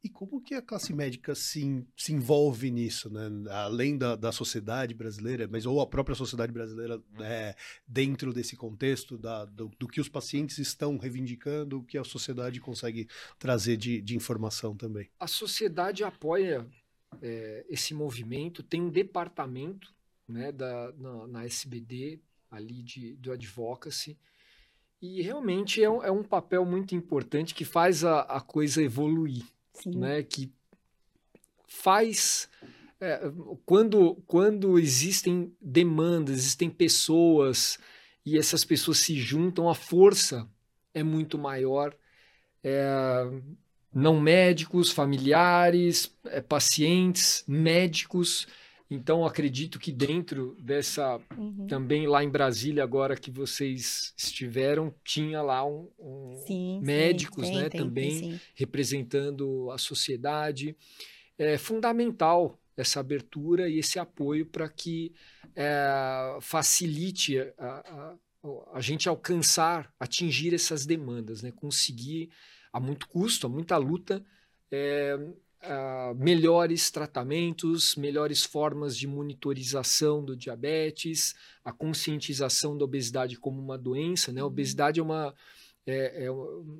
E como que a classe médica se, se envolve nisso, né? Além da, da sociedade brasileira, mas ou a própria sociedade brasileira é, dentro desse contexto da, do, do, que os pacientes estão reivindicando, o que a sociedade consegue trazer de, de informação também.
A sociedade apoia é, esse movimento, tem um departamento né, da, na, na SBD ali de, do advocacy, e realmente é um, é um papel muito importante que faz a, a coisa evoluir né, que faz é, quando quando existem demandas, existem pessoas e essas pessoas se juntam, a força é muito maior. É, não médicos, familiares, é, pacientes, médicos então, acredito que dentro dessa, uhum. também lá em Brasília, agora que vocês estiveram, tinha lá um, um sim, médicos, sim, né, tem, também tem, representando a sociedade. É fundamental essa abertura e esse apoio para que é, facilite a, a, a, gente alcançar, atingir essas demandas, né, conseguir a muito custo, a muita luta, é, uh, melhores tratamentos, melhores formas de monitorização do diabetes, a conscientização da obesidade como uma doença. Né? A uhum. obesidade é uma é, é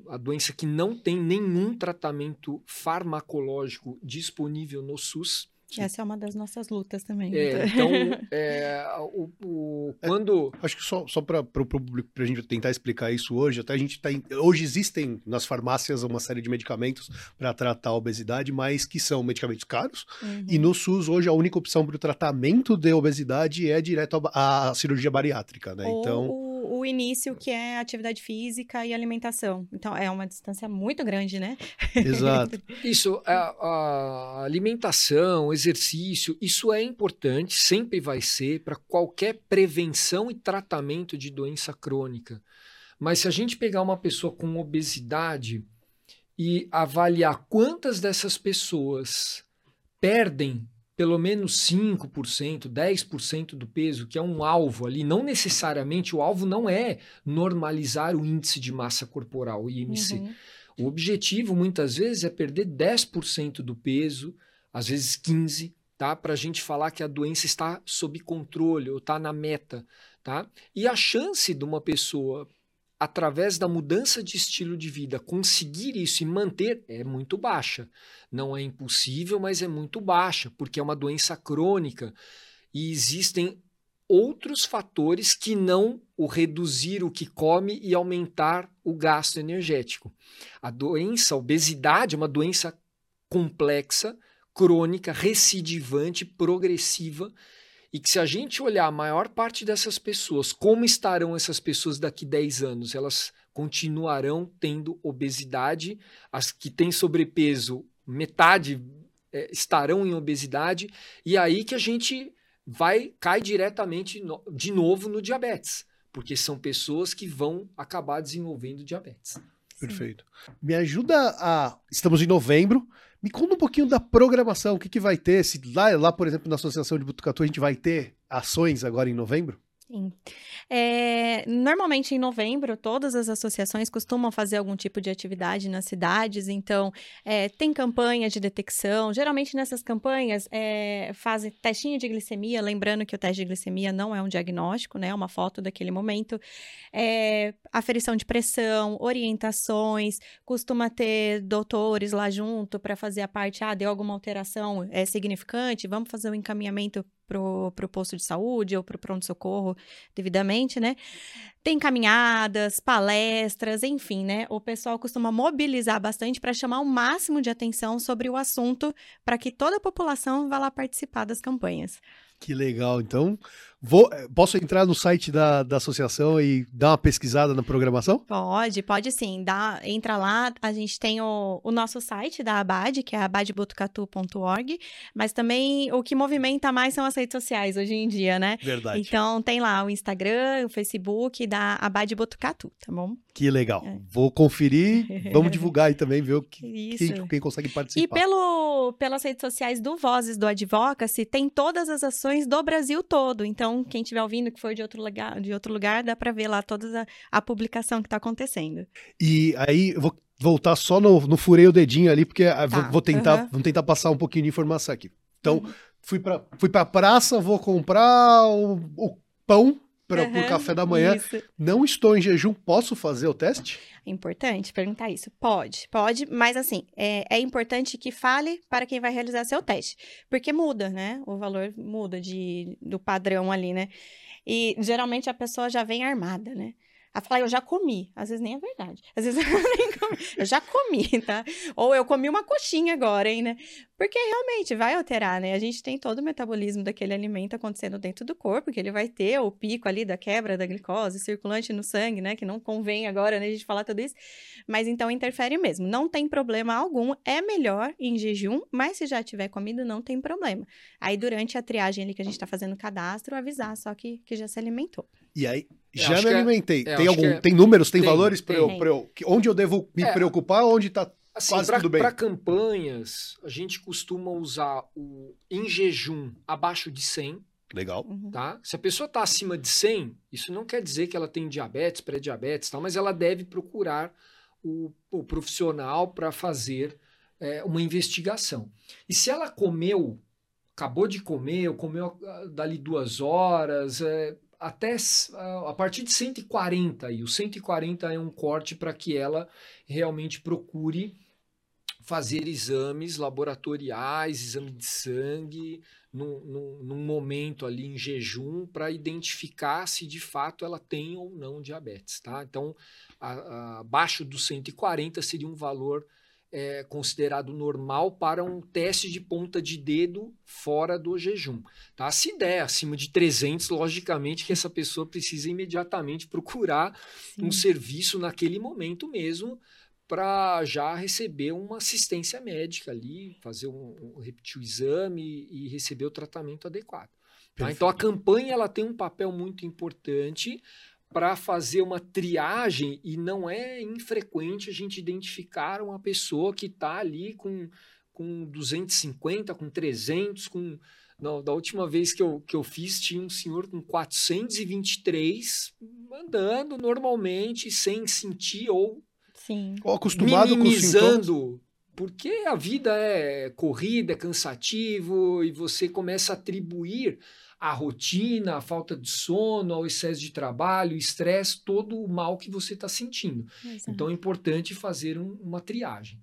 a doença que não tem nenhum tratamento farmacológico disponível no SUS.
Essa é uma das nossas lutas também.
É, então, é, o, o, quando...
É, acho que só, só para o público, para a gente tentar explicar isso hoje, até a gente tá... Hoje existem nas farmácias uma série de medicamentos para tratar a obesidade, mas que são medicamentos caros. Uhum. E no SUS, hoje, a única opção para o tratamento de obesidade é direto à cirurgia bariátrica, né?
Ou
então...
o, o, início, que é atividade física e alimentação. Então, é uma distância muito grande, né?
Exato.
isso, a, a alimentação, exercício, isso é importante, sempre vai ser para qualquer prevenção e tratamento de doença crônica. Mas se a gente pegar uma pessoa com obesidade e avaliar quantas dessas pessoas perdem pelo menos 5%, 10% do peso, que é um alvo ali, não necessariamente o alvo não é normalizar o índice de massa corporal, o IMC. Uhum. O objetivo muitas vezes é perder 10% do peso, às vezes 15%, tá? Para a gente falar que a doença está sob controle ou está na meta, tá? E a chance de uma pessoa através da mudança de estilo de vida, conseguir isso e manter é muito baixa. Não é impossível, mas é muito baixa, porque é uma doença crônica e existem outros fatores que não o reduzir o que come e aumentar o gasto energético. A doença, a obesidade, é uma doença complexa, crônica, recidivante, progressiva e que se a gente olhar a maior parte dessas pessoas, como estarão essas pessoas daqui 10 anos? Elas continuarão tendo obesidade, as que têm sobrepeso, metade é, estarão em obesidade, e aí que a gente vai cai diretamente no, de novo no diabetes, porque são pessoas que vão acabar desenvolvendo diabetes.
Perfeito. Me ajuda a. Estamos em novembro. Me conta um pouquinho da programação, o que, que vai ter? Se lá, lá, por exemplo, na Associação de Butucatu, a gente vai ter ações agora em novembro?
Sim. É, normalmente em novembro, todas as associações costumam fazer algum tipo de atividade nas cidades, então é, tem campanha de detecção. Geralmente nessas campanhas é, fazem testinho de glicemia, lembrando que o teste de glicemia não é um diagnóstico, né? É uma foto daquele momento. Aferição de pressão, orientações, costuma ter doutores lá junto para fazer a parte, ah, deu alguma alteração é, significante, vamos fazer um encaminhamento pro, pro posto de saúde ou pro pronto-socorro devidamente, né? Tem caminhadas, palestras, enfim, né? O pessoal costuma mobilizar bastante para chamar o máximo de atenção sobre o assunto para que toda a população vá lá participar das campanhas.
Que legal. Então, vou, eh, posso entrar no site da, da associação e dar uma pesquisada na programação?
Pode, pode sim. Dá, entra lá, a gente tem o, o nosso site da Abad, que é abadbotucatu.org, mas também o que movimenta mais são as redes sociais hoje em dia, né?
Verdade.
Então, tem lá o Instagram, o Facebook da Abad Botucatu, tá bom?
Que legal. É. Vou conferir, vamos divulgar aí também, ver que, quem, quem consegue participar.
E pelo, pelas redes sociais do Vozes do Advocacy, tem todas as ações do Brasil todo. Então, quem estiver ouvindo que for de outro lugar, de outro lugar dá para ver lá toda a, a publicação que está acontecendo.
E aí, eu vou voltar só no, no furei o dedinho ali, porque tá. vou, vou, tentar, uhum. vamos tentar passar um pouquinho de informação aqui. Então, uhum. fui para fui a praça, vou comprar o, o pão para uhum, o café da manhã. Isso. Não estou em jejum, posso fazer o teste?
É importante perguntar isso. Pode, pode, mas assim, é, é, importante que fale para quem vai realizar seu teste, porque muda, né? O valor muda de, do padrão ali, né? E geralmente a pessoa já vem armada, né? A falar, eu já comi. Às vezes nem é verdade. Às vezes eu nem comi. Eu já comi, tá? Ou eu comi uma coxinha agora, hein, né? Porque realmente vai alterar, né? A gente tem todo o metabolismo daquele alimento acontecendo dentro do corpo, que ele vai ter o pico ali da quebra da glicose circulante no sangue, né? Que não convém agora, né, a gente falar tudo isso. Mas então interfere mesmo. Não tem problema algum. É melhor em jejum, mas se já tiver comido, não tem problema. Aí durante a triagem ali que a gente tá fazendo o cadastro, avisar só que, que já se alimentou.
E aí, já me é- alimentei. É, tem algum, é, tem números, tem, tem valores para eu, eu, onde eu devo me é, preocupar, onde está assim, quase pra, tudo bem?
Para campanhas, a gente costuma usar o em jejum abaixo de 100.
Legal.
Uhum. Tá? Se a pessoa está acima de 100, isso não quer dizer que ela tem diabetes, pré-diabetes, tal, mas ela deve procurar o, o profissional para fazer é, uma investigação. E se ela comeu, acabou de comer, ou comeu ah, dali duas horas, é, até a partir de 140, e o 140 é um corte para que ela realmente procure fazer exames laboratoriais, exame de sangue, num, num, num momento ali em jejum, para identificar se de fato ela tem ou não diabetes. Tá? Então, a, a, abaixo dos 140 seria um valor é, considerado normal para um teste de ponta de dedo fora do jejum. Tá? Se der acima de 300, logicamente que essa pessoa precisa imediatamente procurar Sim. um serviço naquele momento mesmo para já receber uma assistência médica ali, fazer um, um repetir o exame e receber o tratamento adequado. Tá? Então a campanha ela tem um papel muito importante para fazer uma triagem e não é infrequente a gente identificar uma pessoa que está ali com, com 250, com 300, com não, da última vez que eu, que eu fiz, tinha um senhor com 423 andando normalmente, sem sentir ou,
Sim.
ou acostumado
minimizando, porque a vida é corrida, é cansativo e você começa a atribuir a rotina, a falta de sono, ao excesso de trabalho, o estresse, todo o mal que você está sentindo. Exato. Então é importante fazer um, uma triagem.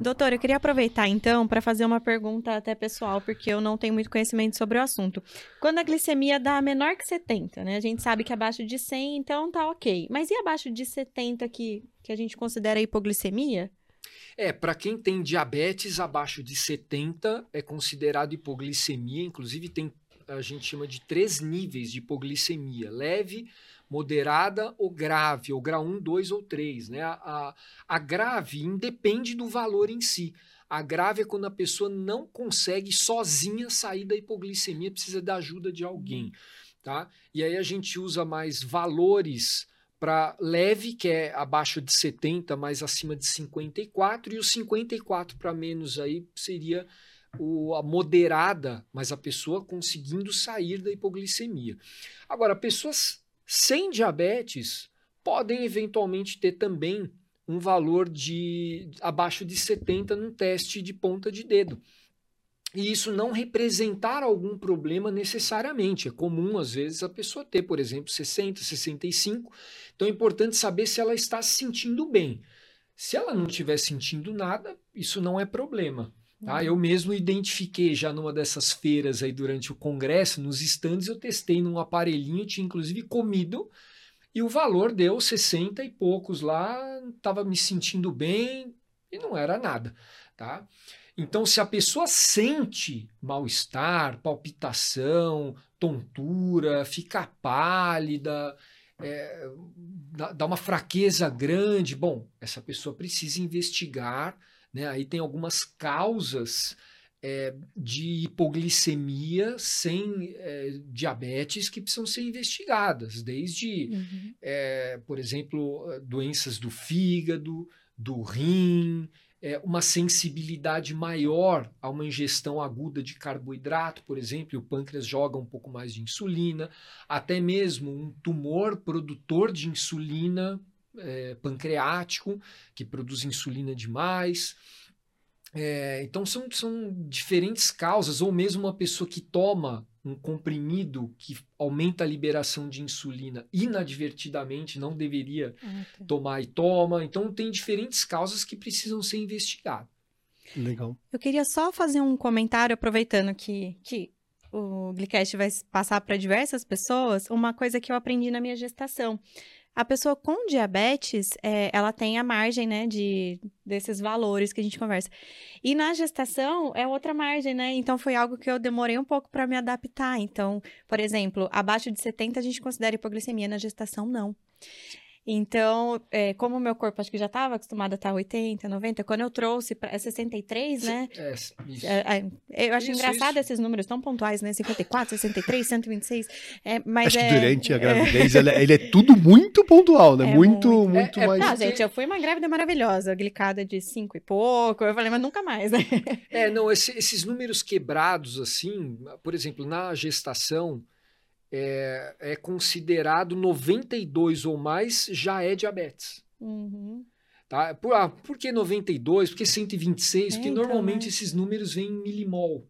Doutor, eu queria aproveitar então para fazer uma pergunta até pessoal, porque eu não tenho muito conhecimento sobre o assunto. Quando a glicemia dá menor que 70, né? A gente sabe que abaixo de 100, então tá ok. Mas e abaixo de 70 que, que a gente considera hipoglicemia?
É, para quem tem diabetes abaixo de 70 é considerado hipoglicemia, inclusive tem a gente chama de três níveis de hipoglicemia: leve, moderada ou grave, ou grau 1, 2 ou 3. Né? A, a, a grave independe do valor em si. A grave é quando a pessoa não consegue sozinha sair da hipoglicemia, precisa da ajuda de alguém. Tá? E aí a gente usa mais valores para leve, que é abaixo de 70, mas acima de 54, e o 54 para menos aí seria o, a moderada, mas a pessoa conseguindo sair da hipoglicemia. Agora, pessoas sem diabetes podem eventualmente ter também um valor de abaixo de 70 num teste de ponta de dedo. E isso não representar algum problema necessariamente. É comum, às vezes, a pessoa ter, por exemplo, 60, 65. Então é importante saber se ela está se sentindo bem. Se ela não estiver sentindo nada, isso não é problema. Tá? Eu mesmo identifiquei já numa dessas feiras aí durante o congresso, nos estandes eu testei num aparelhinho, tinha inclusive comido, e o valor deu 60 e poucos lá, estava me sentindo bem e não era nada. Tá? Então, se a pessoa sente mal-estar, palpitação, tontura, fica pálida, é, dá uma fraqueza grande, bom, essa pessoa precisa investigar né? Aí tem algumas causas é, de hipoglicemia sem é, diabetes que precisam ser investigadas, desde, uhum. é, por exemplo, doenças do fígado, do rim, é, uma sensibilidade maior a uma ingestão aguda de carboidrato, por exemplo, e o pâncreas joga um pouco mais de insulina, até mesmo um tumor produtor de insulina é, pancreático, que produz insulina demais. É, então, são, são diferentes causas, ou mesmo uma pessoa que toma um comprimido que aumenta a liberação de insulina inadvertidamente, não deveria ah, tá. tomar e toma. Então, tem diferentes causas que precisam ser investigadas.
Legal.
Eu queria só fazer um comentário, aproveitando que, que o Glicast vai passar para diversas pessoas, uma coisa que eu aprendi na minha gestação. A pessoa com diabetes, é, ela tem a margem, né, de, desses valores que a gente conversa. E na gestação é outra margem, né? Então foi algo que eu demorei um pouco para me adaptar. Então, por exemplo, abaixo de 70 a gente considera hipoglicemia, na gestação não. Então, é, como o meu corpo acho que já estava acostumado a estar 80, 90, quando eu trouxe para 63, né? É, isso. É, é, eu acho isso, engraçado isso. esses números tão pontuais, né? 54, 63, 126. É, mas
acho
é,
que durante a é. gravidez ele, ele, é tudo muito pontual, né? muito, muito, muito mais.
Não, gente, eu fui uma grávida maravilhosa, glicada de 5 e pouco. Eu falei, mas nunca mais, né?
É, não, esse, esses números quebrados, assim, por exemplo, na gestação é, é considerado 92 ou mais já é diabetes.
Uhum.
Tá? Por, ah, por que 92? Por que 126? É, Porque então, normalmente né? esses números vêm em milimol.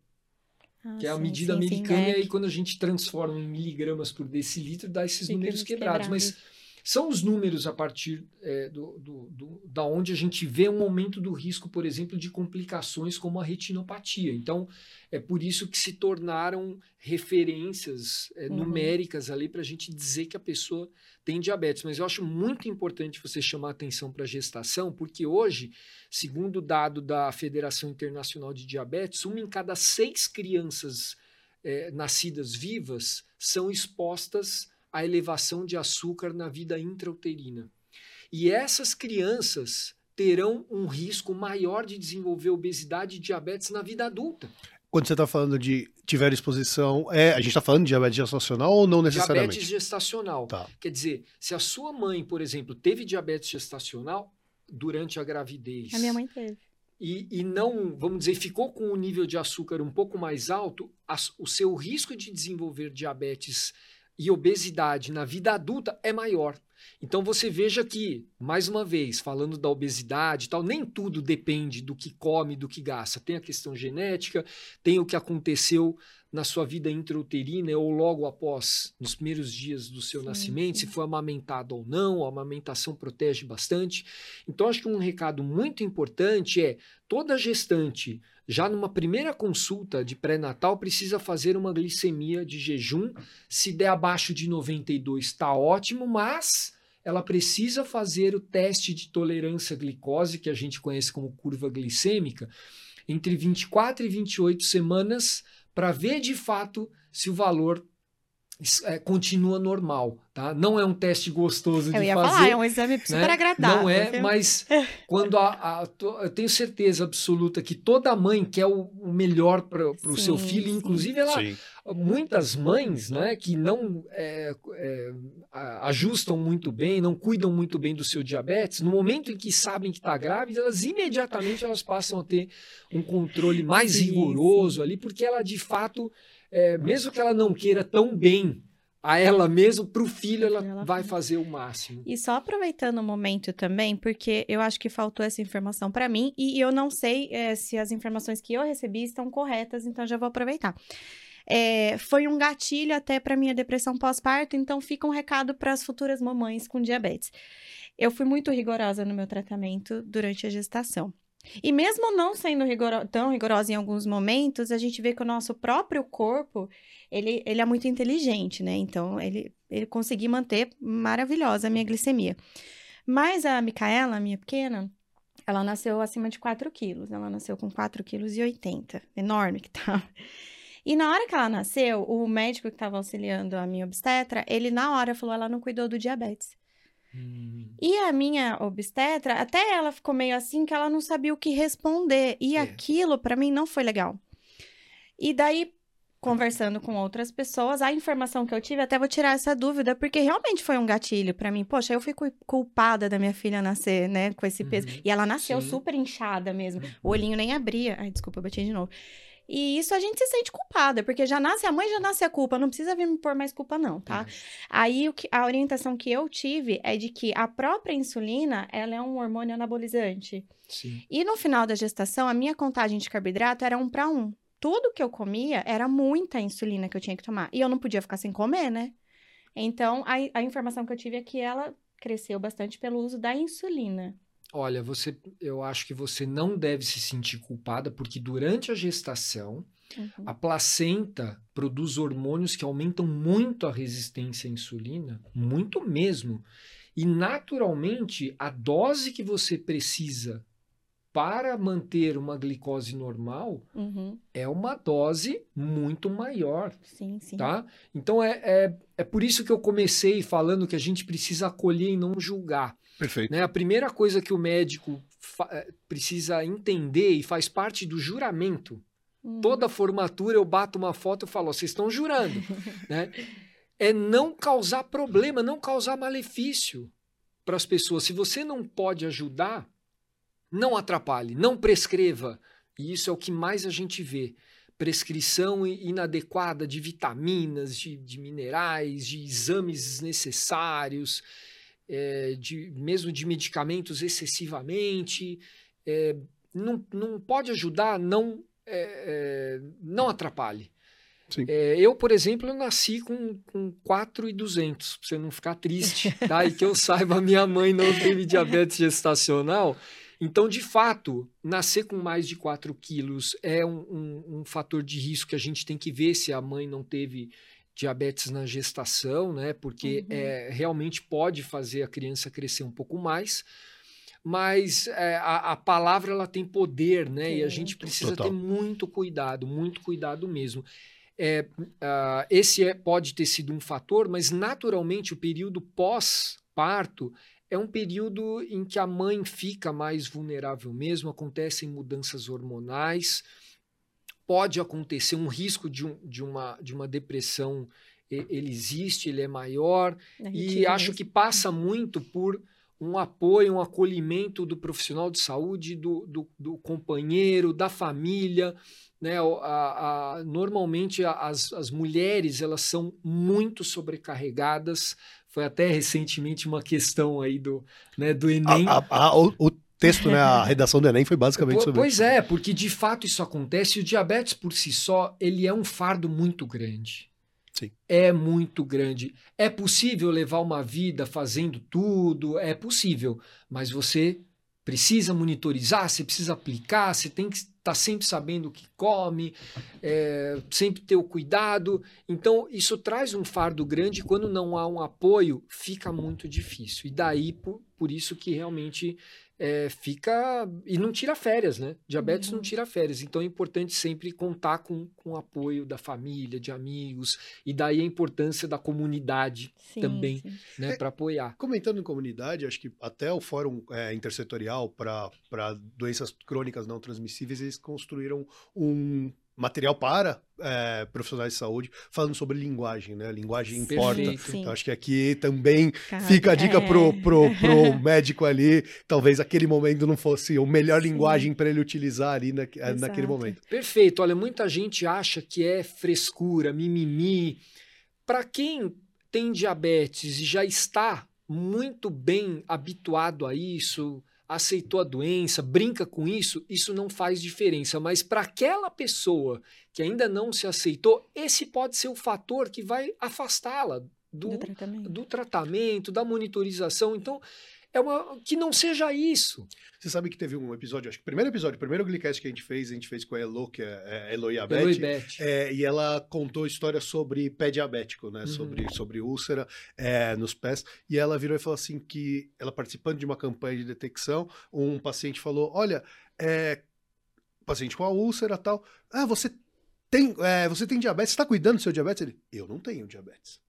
Ah, que é a medida sim, americana, sim, é. e aí quando a gente transforma em miligramas por decilitro, dá esses Fica números quebrados. Mas São os números a partir é, do, do, do, da onde a gente vê um aumento do risco, por exemplo, de complicações como a retinopatia. Então, é por isso que se tornaram referências é, uhum. numéricas ali para a gente dizer que a pessoa tem diabetes. Mas eu acho muito importante você chamar atenção para a gestação, porque hoje, segundo o dado da Federação Internacional de Diabetes, uma em cada seis crianças é, nascidas vivas são expostas a elevação de açúcar na vida intrauterina. E essas crianças terão um risco maior de desenvolver obesidade e diabetes na vida adulta.
Quando você está falando de tiver exposição, é, a gente está falando de diabetes gestacional ou não necessariamente?
Diabetes gestacional. Tá. Quer dizer, se a sua mãe, por exemplo, teve diabetes gestacional durante a gravidez.
A minha mãe teve.
E, e não, vamos dizer, ficou com o nível de açúcar um pouco mais alto, a, o seu risco de desenvolver diabetes e obesidade na vida adulta é maior. Então você veja que, mais uma vez, falando da obesidade e tal, nem tudo depende do que come, do que gasta. Tem a questão genética, tem o que aconteceu na sua vida intrauterina ou logo após, nos primeiros dias do seu sim, nascimento, sim. se foi amamentado ou não, a amamentação protege bastante. Então, acho que um recado muito importante é toda gestante já numa primeira consulta de pré-natal, precisa fazer uma glicemia de jejum. Se der abaixo de 92, está ótimo, mas ela precisa fazer o teste de tolerância à glicose, que a gente conhece como curva glicêmica, entre 24 e 28 semanas, para ver de fato se o valor é, continua normal, tá? Não é um teste gostoso
eu
de
ia
fazer.
Falar, é um exame super né? agradável.
Não é, mas quando a, a, eu tenho certeza absoluta que toda mãe quer o, o melhor para o seu filho, inclusive ela, sim. muitas mães, né, que não é, é, ajustam muito bem, não cuidam muito bem do seu diabetes, no momento em que sabem que está grávida, elas imediatamente elas passam a ter um controle mais sim, rigoroso sim. ali, porque ela de fato é, mesmo que ela não queira tão bem a ela mesma, para o filho, ela, ela, vai fazer o máximo.
E só aproveitando o momento também, porque eu acho que faltou essa informação para mim e eu não sei é, se as informações que eu recebi estão corretas, então já vou aproveitar. É, foi um gatilho até para minha depressão pós-parto, então fica um recado para as futuras mamães com diabetes. Eu fui muito rigorosa no meu tratamento durante a gestação. E mesmo não sendo rigoro tão rigorosa em alguns momentos, a gente vê que o nosso próprio corpo, ele, ele é muito inteligente, né? Então, ele, ele conseguiu manter maravilhosa a minha glicemia. Mas a Micaela, a minha pequena, ela nasceu acima de 4 quilos. Ela nasceu com 4,80 quilos, enorme que tava. E na hora que ela nasceu, o médico que estava auxiliando a minha obstetra, ele na hora falou, ela não cuidou do diabetes. Hum. E a minha obstetra, até ela ficou meio assim que ela não sabia o que responder. E é. aquilo para mim não foi legal. E daí, conversando com outras pessoas, a informação que eu tive, até vou tirar essa dúvida, porque realmente foi um gatilho para mim. Poxa, eu fui culpada da minha filha nascer, né, com esse peso. Uhum. E ela nasceu Sim. super inchada mesmo. Uhum. O olhinho nem abria. Ai, desculpa, eu bati de novo. E isso a gente se sente culpada, porque já nasce a mãe, já nasce a culpa. Não precisa vir me pôr mais culpa, não, tá? É. Aí o que, a orientação que eu tive é de que a própria insulina ela é um hormônio anabolizante.
Sim.
E no final da gestação, a minha contagem de carboidrato era um para um. Tudo que eu comia era muita insulina que eu tinha que tomar. E eu não podia ficar sem comer, né? Então, a, a informação que eu tive é que ela cresceu bastante pelo uso da insulina.
Olha, você, eu acho que você não deve se sentir culpada, porque durante a gestação, uhum. a placenta produz hormônios que aumentam muito a resistência à insulina, muito mesmo. E naturalmente, a dose que você precisa para manter uma glicose normal
uhum.
é uma dose muito maior.
Sim, sim.
Tá? Então é, é, é por isso que eu comecei falando que a gente precisa acolher e não julgar.
Perfeito.
Né? A primeira coisa que o médico eh, precisa entender e faz parte do juramento. Hum. Toda formatura eu bato uma foto e falo, vocês estão jurando, né? É não causar problema, não causar malefício para as pessoas. Se você não pode ajudar, não atrapalhe, não prescreva. E isso é o que mais a gente vê. Prescrição inadequada de vitaminas, de, de minerais, de exames desnecessários é, de, mesmo de medicamentos excessivamente. É, não, não pode ajudar, não, é, não atrapalhe. Eu, por exemplo, nasci com, com 4,200, para você não ficar triste, tá? E que eu saiba, minha mãe não teve diabetes gestacional. Então, de fato, nascer com mais de 4 quilos é um, um, um, fator de risco que a gente tem que ver se a mãe não teve diabetes na gestação, né? Porque uhum. é, realmente pode fazer a criança crescer um pouco mais mas é, a, a, palavra ela tem poder, né? Sim, e a gente precisa total. ter muito cuidado, muito cuidado mesmo. É, uh, esse é, pode ter sido um fator, mas naturalmente o período pós-parto é um período em que a mãe fica mais vulnerável mesmo, acontecem mudanças hormonais, pode acontecer um risco de, um, de, uma, de uma depressão, ele existe, ele é maior, e acho que passa muito por um apoio, um acolhimento do profissional de saúde, do, do, do companheiro, da família. Né? A, a, normalmente as, as mulheres elas são muito sobrecarregadas. Foi até recentemente uma questão aí do, né, do Enem.
A, o, o texto, né, a redação do Enem foi basicamente sobre
Pois é, porque de fato isso acontece. E o diabetes por si só, ele é um fardo muito grande.
Sim.
é muito grande. É possível levar uma vida fazendo tudo? É possível, mas você precisa monitorizar, você precisa aplicar, você tem que estar tá sempre sabendo o que come, é, sempre ter o cuidado. Então, isso traz um fardo grande. Quando não há um apoio, fica muito difícil. E daí, por, por isso que realmente é, fica. E não tira férias, né? Diabetes uhum. não tira férias. Então é importante sempre contar com, com o apoio da família, de amigos, e daí a importância da comunidade sim, também, sim. né, é, para apoiar.
Comentando em comunidade, acho que até o Fórum é, Intersetorial para Doenças Crônicas Não Transmissíveis, eles construíram um material para é, profissionais de saúde falando sobre linguagem, né? Linguagem importa. Então, acho que aqui também fica a dica é. pro, pro, pro médico ali. Talvez aquele momento não fosse a melhor Sim. linguagem para ele utilizar ali na, é, naquele momento.
Perfeito. Olha, muita gente acha que é frescura, mimimi. Para quem tem diabetes e já está muito bem habituado a isso, aceitou a doença, brinca com isso, isso não faz diferença. Mas para aquela pessoa que ainda não se aceitou, esse pode ser o fator que vai afastá-la do, do, tratamento. do tratamento, da monitorização. Então, é uma que não seja isso.
Você sabe que teve um episódio, acho que o primeiro episódio, o primeiro Glicast que a gente fez, a gente fez com a Elo, que é, é Elo e a Beth, é, e ela contou história sobre pé diabético, né, uhum. sobre, sobre úlcera é, nos pés, e ela virou e falou assim que ela participando de uma campanha de detecção, um paciente falou, olha, é, paciente com a úlcera tal, ah, você tem, é, você tem diabetes, você está cuidando do seu diabetes? Ele, eu não tenho diabetes.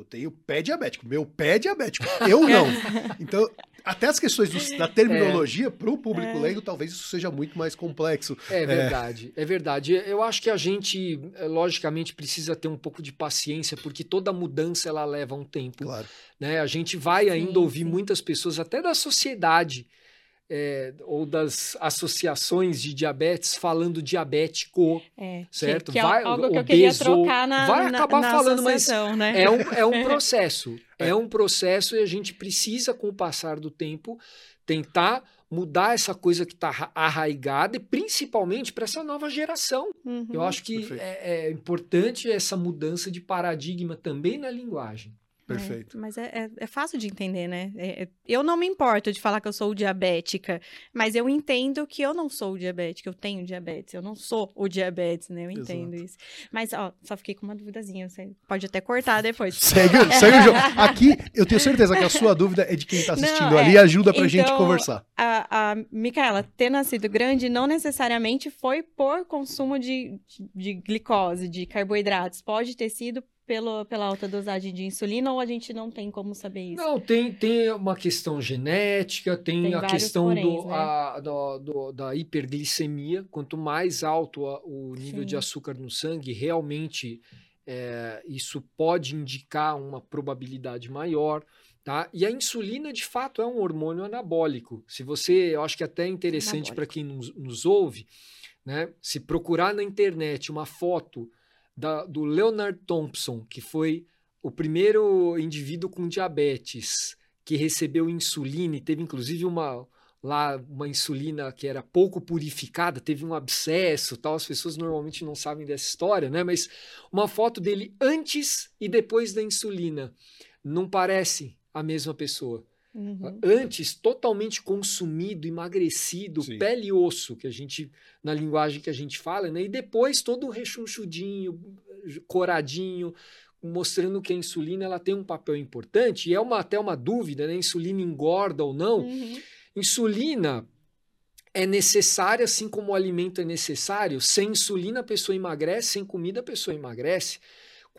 Eu tenho pé diabético. Meu pé é diabético. Eu não. Então, até as questões do, da terminologia é. para o público é. leigo, talvez isso seja muito mais complexo.
É verdade, é. é verdade. Eu acho que a gente, eh, logicamente, precisa ter um pouco de paciência, porque toda mudança ela leva um tempo.
Claro.
Né? A gente vai ainda sim, ouvir sim. muitas pessoas, até da sociedade, é, ou das associações de diabetes falando diabético, é, certo?
Que, que é vai, algo que eu queria trocar na,
vai acabar
na,
falando, mas
né?
é, um, é um processo. é um processo e a gente precisa, com o passar do tempo, tentar mudar essa coisa que está arraigada e principalmente para essa nova geração. Uhum. Eu acho que é, é importante essa mudança de paradigma também na linguagem.
Perfeito.
É, mas é, é, é, fácil de entender, né? É, é, eu não me importo de falar que eu sou diabética, mas eu entendo que eu não sou diabética, eu tenho diabetes, eu não sou o diabetes, né? Eu entendo Exato. isso. Mas, ó, só fiquei com uma duvidazinha, você pode até cortar depois.
Segue, segue o jogo. Aqui, eu tenho certeza que a sua dúvida é de quem está assistindo não, ali e ajuda pra então, gente conversar.
A, a Micaela, ter nascido grande não necessariamente foi por consumo de, de, de glicose, de carboidratos, pode ter sido pelo, pela alta dosagem de insulina ou a gente não tem como saber isso?
Não, tem, tem uma questão genética, tem, tem a questão poréns, do, né? a, do, do, da hiperglicemia. Quanto mais alto a, o nível Sim. de açúcar no sangue, realmente é, isso pode indicar uma probabilidade maior. Tá? E a insulina, de fato, é um hormônio anabólico. Se você, eu acho que é até interessante para quem nos, nos ouve, né? Se procurar na internet uma foto da, do Leonard Thompson, que foi o primeiro indivíduo com diabetes que recebeu insulina e teve inclusive uma, lá uma insulina que era pouco purificada, teve um abscesso, tal, as pessoas normalmente não sabem dessa história, né? Mas uma foto dele antes e depois da insulina não parece a mesma pessoa. Uhum. Antes, totalmente consumido, emagrecido, Sim. pele e osso, que a gente, na linguagem que a gente fala, né? E depois todo rechonchudinho, coradinho, mostrando que a insulina ela tem um papel importante, e é uma, até uma dúvida, né? Insulina engorda ou não. Uhum. Insulina é necessária, assim como o alimento é necessário. Sem insulina a pessoa emagrece, sem comida a pessoa emagrece.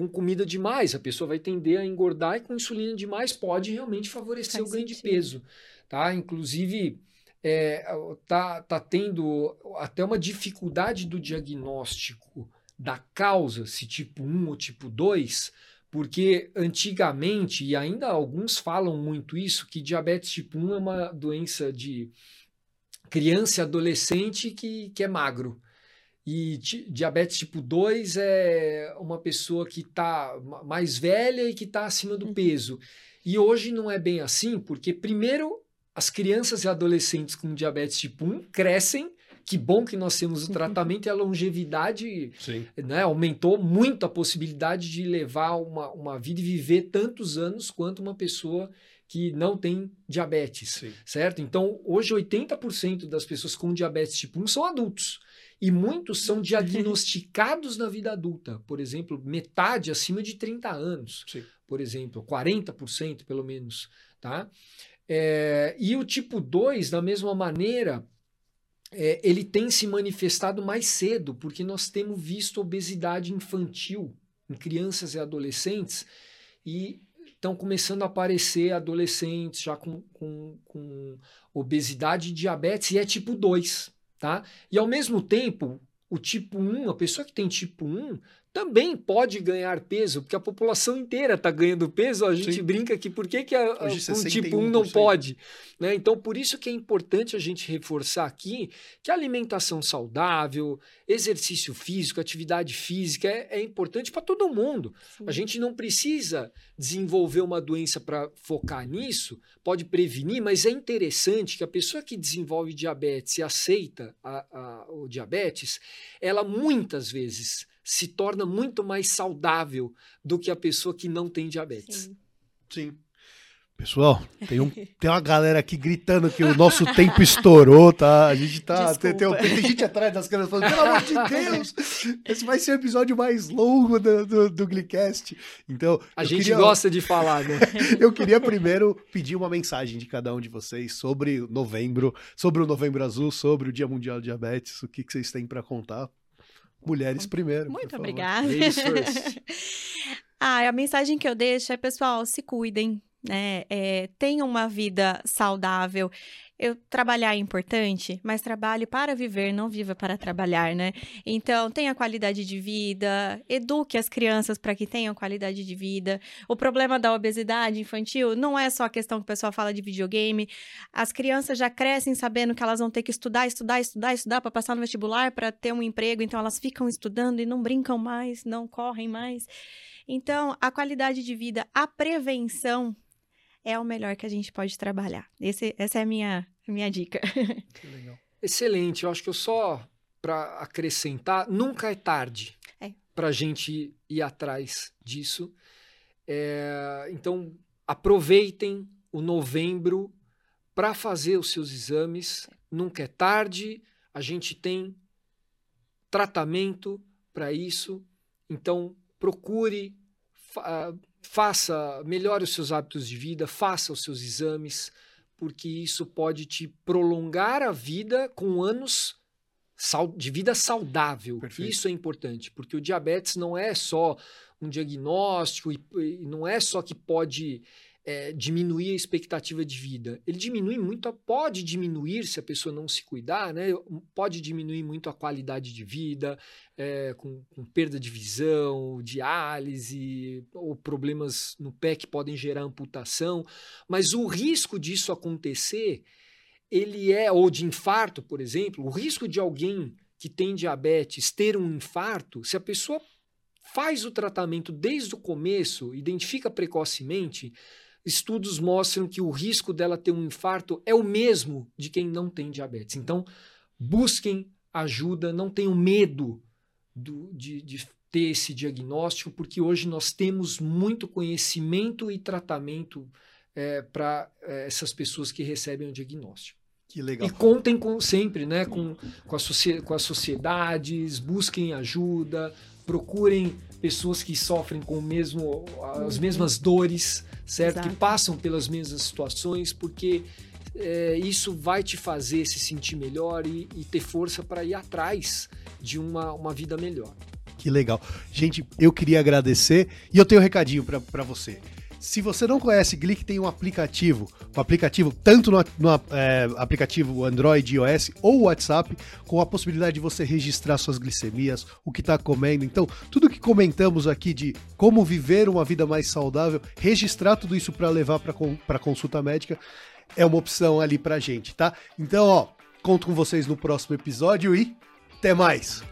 Com comida demais, a pessoa vai tender a engordar e com insulina demais pode realmente favorecer Faz o ganho sentido. de peso. Tá? Inclusive, é, tá, tá tendo até uma dificuldade do diagnóstico da causa, se tipo 1 ou tipo 2, porque antigamente, e ainda alguns falam muito isso, que diabetes tipo 1 é uma doença de criança e adolescente que, que é magro. E diabetes tipo 2 é uma pessoa que está mais velha e que está acima do uhum. peso. E hoje não é bem assim, porque primeiro as crianças e adolescentes com diabetes tipo 1 crescem que bom que nós temos o tratamento e a longevidade né, aumentou muito a possibilidade de levar uma, uma vida e viver tantos anos quanto uma pessoa que não tem diabetes, Sim. certo? Então, hoje 80% das pessoas com diabetes tipo 1 são adultos. E muitos são diagnosticados na vida adulta. Por exemplo, metade acima de 30 anos. Sim. Por exemplo, 40% pelo menos. Tá? É, e o tipo 2, da mesma maneira, é, ele tem se manifestado mais cedo, porque nós temos visto obesidade infantil em crianças e adolescentes e estão começando a aparecer adolescentes já com, com, com obesidade e diabetes, e é tipo 2, tá? E ao mesmo tempo, o tipo 1, a pessoa que tem tipo 1, também pode ganhar peso, porque a população inteira está ganhando peso. A gente Sim. brinca que por que, que a, a, um tipo 1 não pode? Né? Então, por isso que é importante a gente reforçar aqui que a alimentação saudável, exercício físico, atividade física é, é importante para todo mundo. Sim. A gente não precisa desenvolver uma doença para focar nisso, pode prevenir, mas é interessante que a pessoa que desenvolve diabetes e aceita a, a, o diabetes, ela muitas vezes se torna muito mais saudável do que a pessoa que não tem diabetes.
Sim. Sim. Pessoal, tem, um, tem uma galera aqui gritando que o nosso tempo estourou, tá? A gente tá. Tem, tem, tem, gente atrás das câmeras falando, pelo amor de Deus! Esse vai ser o episódio mais longo do, do, do Glicast. Então.
A gente queria, gosta de falar, né?
eu queria primeiro pedir uma mensagem de cada um de vocês sobre novembro, sobre o Novembro Azul, sobre o Dia Mundial de Diabetes, o que, que vocês têm para contar. Mulheres primeiro.
Muito obrigada. ah, a mensagem que eu deixo é, pessoal, se cuidem, né? É, tenham uma vida saudável eu trabalhar é importante, mas trabalhe para viver, não viva para trabalhar, né? Então, tenha qualidade de vida, eduque as crianças para que tenham qualidade de vida. O problema da obesidade infantil não é só a questão que o pessoal fala de videogame. As crianças já crescem sabendo que elas vão ter que estudar, estudar, estudar, estudar para passar no vestibular, para ter um emprego, então elas ficam estudando e não brincam mais, não correm mais. Então, a qualidade de vida, a prevenção é o melhor que a gente pode trabalhar. Esse, essa é a minha, a minha dica.
Que legal. Excelente. Eu acho que eu só para acrescentar, nunca é tarde é. para a gente ir atrás disso. É, então, aproveitem o novembro para fazer os seus exames. É. Nunca é tarde. A gente tem tratamento para isso. Então, procure faça, melhore os seus hábitos de vida, faça os seus exames, porque isso pode te prolongar a vida com anos de vida saudável. Perfeito. Isso é importante, porque o diabetes não é só um diagnóstico e não é só que pode é, diminuir a expectativa de vida. Ele diminui muito, pode diminuir se a pessoa não se cuidar, né? Pode diminuir muito a qualidade de vida, é, com, com, perda de visão, diálise, ou problemas no pé que podem gerar amputação. Mas o risco disso acontecer, ele é, ou de infarto, por exemplo, o risco de alguém que tem diabetes ter um infarto, se a pessoa faz o tratamento desde o começo, identifica precocemente, estudos mostram que o risco dela ter um infarto é o mesmo de quem não tem diabetes. Então, busquem ajuda, não tenham medo do, de, de ter esse diagnóstico, porque hoje nós temos muito conhecimento e tratamento é, para é, essas pessoas que recebem o diagnóstico.
Que legal.
E contem com, sempre né, com, com, a com as sociedades, busquem ajuda, procurem pessoas que sofrem com o mesmo, as uhum. mesmas dores, certo? Exato. Que passam pelas mesmas situações, porque é, isso vai te fazer se sentir melhor e, e ter força para ir atrás de uma, uma vida melhor.
Que legal. Gente, eu queria agradecer e eu tenho um recadinho para você. Se você não conhece, Glick tem um aplicativo, um aplicativo tanto no, no é, aplicativo Android, iOS ou WhatsApp, com a possibilidade de você registrar suas glicemias, o que está comendo. Então, tudo que comentamos aqui de como viver uma vida mais saudável, registrar tudo isso para levar para consulta médica é uma opção ali para gente, tá? Então, ó, conto com vocês no próximo episódio e até mais!